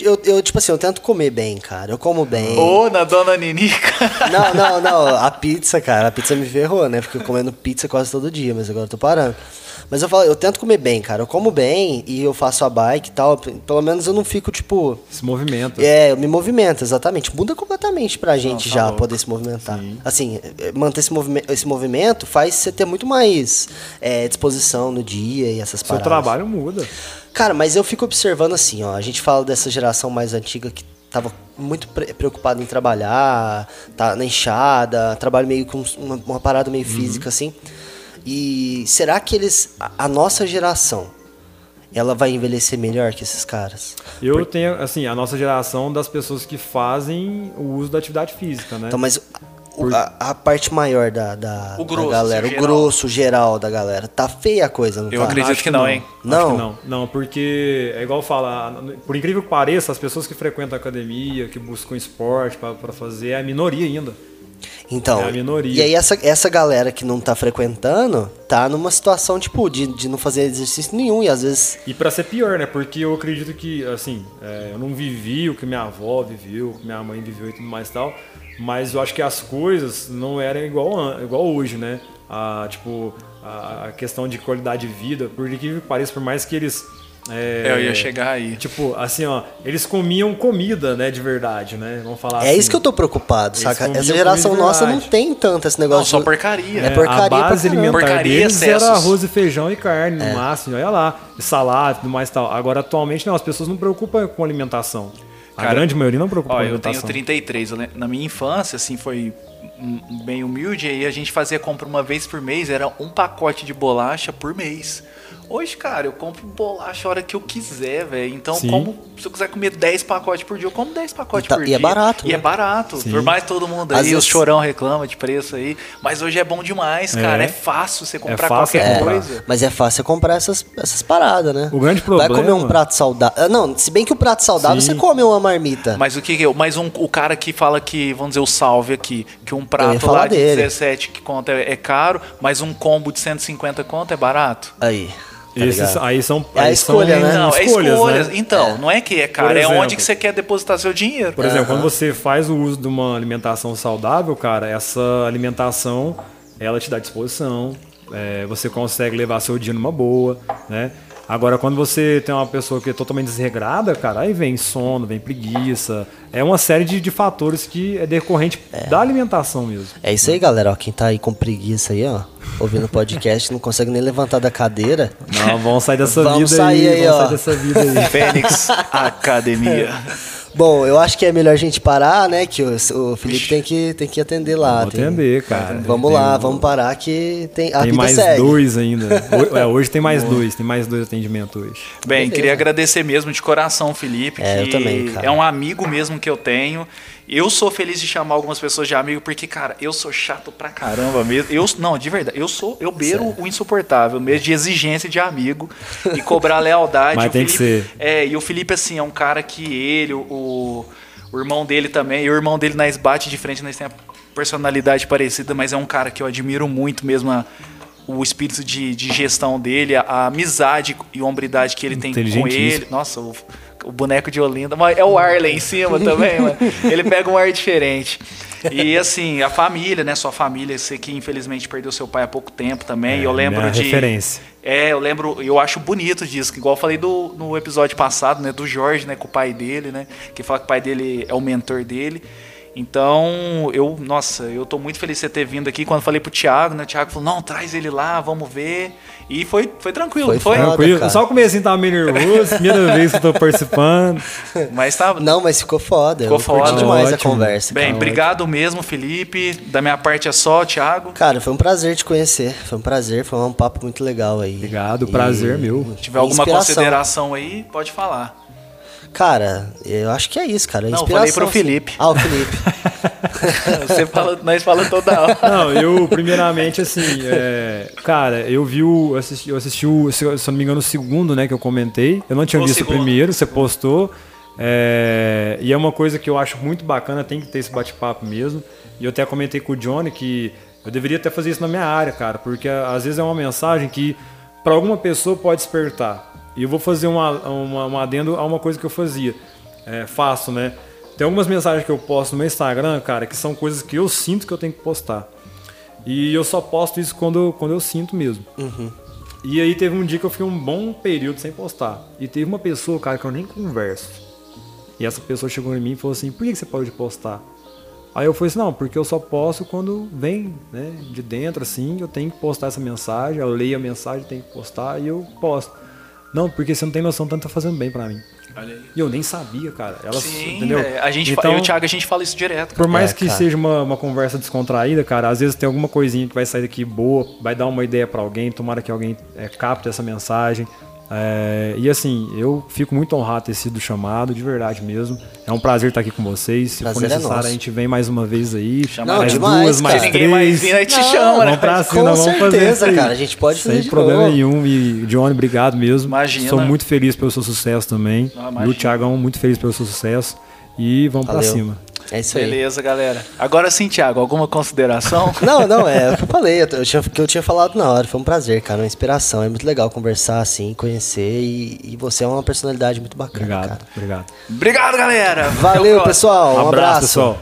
eu, eu, tipo assim, eu tento comer bem, cara. Eu como bem. Ô, na dona Ninica. Não, não, não. A pizza, cara, a pizza me ferrou, né? Porque eu comendo pizza quase todo dia, mas agora eu tô parando. Mas eu falo, eu tento comer bem, cara. Eu como bem e eu faço a bike e tal. Pelo menos eu não fico, tipo. Esse movimento. É, eu me movimento, exatamente. Muda completamente pra gente tá já louco. poder se movimentar. Assim, eh, manter esse, movime esse movimento faz você ter muito mais eh, disposição no dia e essas Seu paradas. trabalho muda. Cara, mas eu fico observando assim, ó. A gente fala dessa geração mais antiga que tava muito pre- preocupada em trabalhar, tá na enxada, trabalho meio com uma, uma parada meio física, assim. E será que eles. A, a nossa geração, ela vai envelhecer melhor que esses caras? Eu tenho, assim, a nossa geração das pessoas que fazem o uso da atividade física, né? Então, mas o- a, a parte maior da, da, O grosso, da galera, o grosso geral da galera, tá feia a coisa, não Eu tá? acredito Acho que não, hein? Acho Não? que não. Não, porque é igual fala, por incrível que pareça, as pessoas que frequentam a academia, que buscam esporte pra pra fazer, é a minoria ainda. Então, É a minoria. e aí essa, essa galera que não tá frequentando, tá numa situação, tipo, de, de não fazer exercício nenhum, e às vezes... E pra ser pior, né? Porque eu acredito que, assim, é, eu não vivi o que minha avó viveu, o que minha mãe viveu e tudo mais e tal, mas eu acho que as coisas não eram igual, igual hoje, né? A, tipo, a, questão de qualidade de vida, por incrível que pareça, por mais que eles... é, É, eu ia chegar aí. Tipo, assim, ó, eles comiam comida, né, de verdade, né? Vamos falar É assim. isso que eu tô preocupado, Eles saca? Essa geração nossa não tem tanto esse negócio. Não, só porcaria. É porcaria a base alimentar Porcaria, deles excessos. era arroz e feijão e carne, É. no máximo, olha lá, e salada e tudo mais e tal. Agora, atualmente, não, as pessoas não preocupam com alimentação. A Cara, grande maioria não preocupa Ó, com eu tenho alimentação. 33. eu lem- Na minha infância, assim, foi bem humilde. Aí a gente fazia compra uma vez por mês. Era um pacote de bolacha por mês. Hoje, cara, eu compro bolacha a hora que eu quiser, velho. Então, Sim. como, se eu quiser comer 10 pacotes por dia, eu como 10 pacotes E tá- por e dia. é barato, E né? é barato. Sim. Por mais todo mundo Às aí, os vezes- chorão reclama de preço aí. Mas hoje é bom demais, É. cara. É fácil você comprar fácil qualquer comprar. coisa. Mas é fácil você comprar essas, essas paradas, né? O grande Vai comer um problema- prato saudável. Ah, Não, se bem que o prato saudável Sim. você come uma marmita. Mas o que que eu, mas um, o cara que fala que, vamos dizer, o salve aqui, que um prato lá de dele. 17 que conta é, é caro, mas um combo de 150 conta é barato. Aí. Tá Esses aí são. É a aí escolha, são né? Não, é escolhas, escolhas. né? Então, não é que é caro, Por é onde exemplo. que você quer depositar seu dinheiro. Por exemplo, quando você faz o uso de uma alimentação saudável, cara, essa alimentação ela te dá disposição, é, você consegue levar seu dia numa boa, né? Agora, quando você tem uma pessoa que é totalmente desregrada, cara, aí vem sono, vem preguiça. É uma série de, de fatores que é decorrente da alimentação mesmo. É isso aí, galera. Ó, quem tá aí com preguiça aí, ó, ouvindo o podcast, não consegue nem levantar da cadeira. Não, vamos sair dessa Vamos vida sair aí, vamos ó. sair dessa vida aí. Fênix Academia. Bom, eu acho que é melhor a gente parar, né? Que o, o Felipe tem que, tem que atender lá. Vou tem- atender, cara. Vamos Tem- lá, vamos parar que tem, a Tem vida mais segue. dois ainda. Ho- é, hoje tem mais dois, tem mais dois atendimentos hoje. Bem, Beleza. queria agradecer mesmo de coração, Felipe, É, eu que também, cara. é um amigo mesmo que eu tenho. Eu sou feliz de chamar algumas pessoas de amigo, porque, cara, eu sou chato pra caramba mesmo. Eu, não, de verdade, eu sou, eu beiro o insuportável, mesmo de exigência de amigo e cobrar lealdade. Mas O tem que Felipe- ser. É, e o Felipe, assim, é um cara que ele, o, o irmão dele também, e o irmão dele nós bate de frente, nós tem a personalidade parecida, mas é um cara que eu admiro muito mesmo a- o espírito de, de gestão dele, a, a amizade e hombridade que ele tem com ele. Nossa, o, o boneco de Olinda, mas é o ar lá em cima também, mano. Ele pega um ar diferente. E assim, a família, né? Sua família, você que infelizmente perdeu seu pai há pouco tempo também. É, eu lembro minha de. referência. É, eu lembro, eu acho bonito disso, que igual eu falei do, no episódio passado, né, do Jorge, né, com o pai dele, né, que fala que o pai dele é o mentor dele. Então, eu, nossa, eu tô muito feliz de você ter vindo aqui. Quando eu falei pro Thiago, né? O Thiago falou, não, traz ele lá, vamos ver. E foi, foi tranquilo, Foi foi? Tranquilo. cara. Só o comecinho tava meio nervoso, primeira vez que eu tô participando. Mas tá. Não, mas ficou foda. Ficou eu foda. demais Ótimo. a conversa. Bem, cara. obrigado mesmo, Felipe. Da minha parte é só, Thiago. Cara, foi um prazer te conhecer. Foi um prazer, foi um papo muito legal aí. Obrigado, prazer meu. Se tiver alguma consideração aí, pode falar. Cara, eu acho que é isso, cara. Não, falei pro sim. Felipe. Ah, o Felipe. Você fala, nós falamos toda hora. Não, eu, primeiramente, assim, é, cara, eu vi o. Assisti, eu assisti o, se eu se eu não me engano, o segundo, né, que eu comentei. Eu não tinha O visto segundo. o primeiro, você postou. é, e é uma coisa que eu acho muito bacana, tem que ter esse bate-papo mesmo. E eu até comentei com o Johnny que eu deveria até fazer isso na minha área, cara, porque às vezes é uma mensagem que para alguma pessoa pode despertar. E eu vou fazer uma, uma, um adendo a uma coisa que eu fazia. É, faço, né? Tem algumas mensagens que eu posto no meu Instagram, cara, que são coisas que eu sinto que eu tenho que postar. E eu só posto isso quando, quando eu sinto mesmo. E aí teve um dia que eu fiquei um bom período sem postar. E teve uma pessoa, cara, que eu nem converso. E essa pessoa chegou em mim e falou assim, por que que você pode postar? Aí eu falei assim, não, porque eu só posto quando vem, né, de dentro, assim, eu tenho que postar essa mensagem, eu leio a mensagem, tenho que postar e eu posto. Não, porque você não tem noção tanto tá fazendo bem pra mim. E eu nem sabia, cara. Ela, Sim, entendeu? é, a gente, então, eu e o Thiago, a gente fala isso direto. por Cara. mais É, que cara. seja uma, uma conversa descontraída, cara, às vezes tem alguma coisinha que vai sair daqui boa, vai dar uma ideia pra alguém, tomara que alguém é, capte essa mensagem. É, e assim, eu fico muito honrado de ter sido chamado, de verdade mesmo. É um prazer estar aqui com vocês. Se for Prazer é necessário, nosso. a gente vem mais uma vez aí. Chama mais demais, duas, cara. mais Se três. mais a gente Não, chama, né? Vamos pra cima, Com vamos fazer certeza, aí. cara, a gente pode fazer Sem de problema novo. nenhum. E Johnny, obrigado mesmo. Imagina. Sou muito feliz pelo seu sucesso também. Ah, e o Thiagão, muito feliz pelo seu sucesso. E vamos pra Valeu. cima. É isso aí. Beleza, galera. Agora sim, Thiago, alguma consideração? Não, não, é o que eu falei, eu, tinha, que eu tinha falado na hora, foi um prazer, cara, uma inspiração, é muito legal conversar assim, conhecer e, e você é uma personalidade muito bacana, Obrigado, cara. obrigado. Obrigado, galera. Valeu, pessoal, um abraço, abraço. pessoal.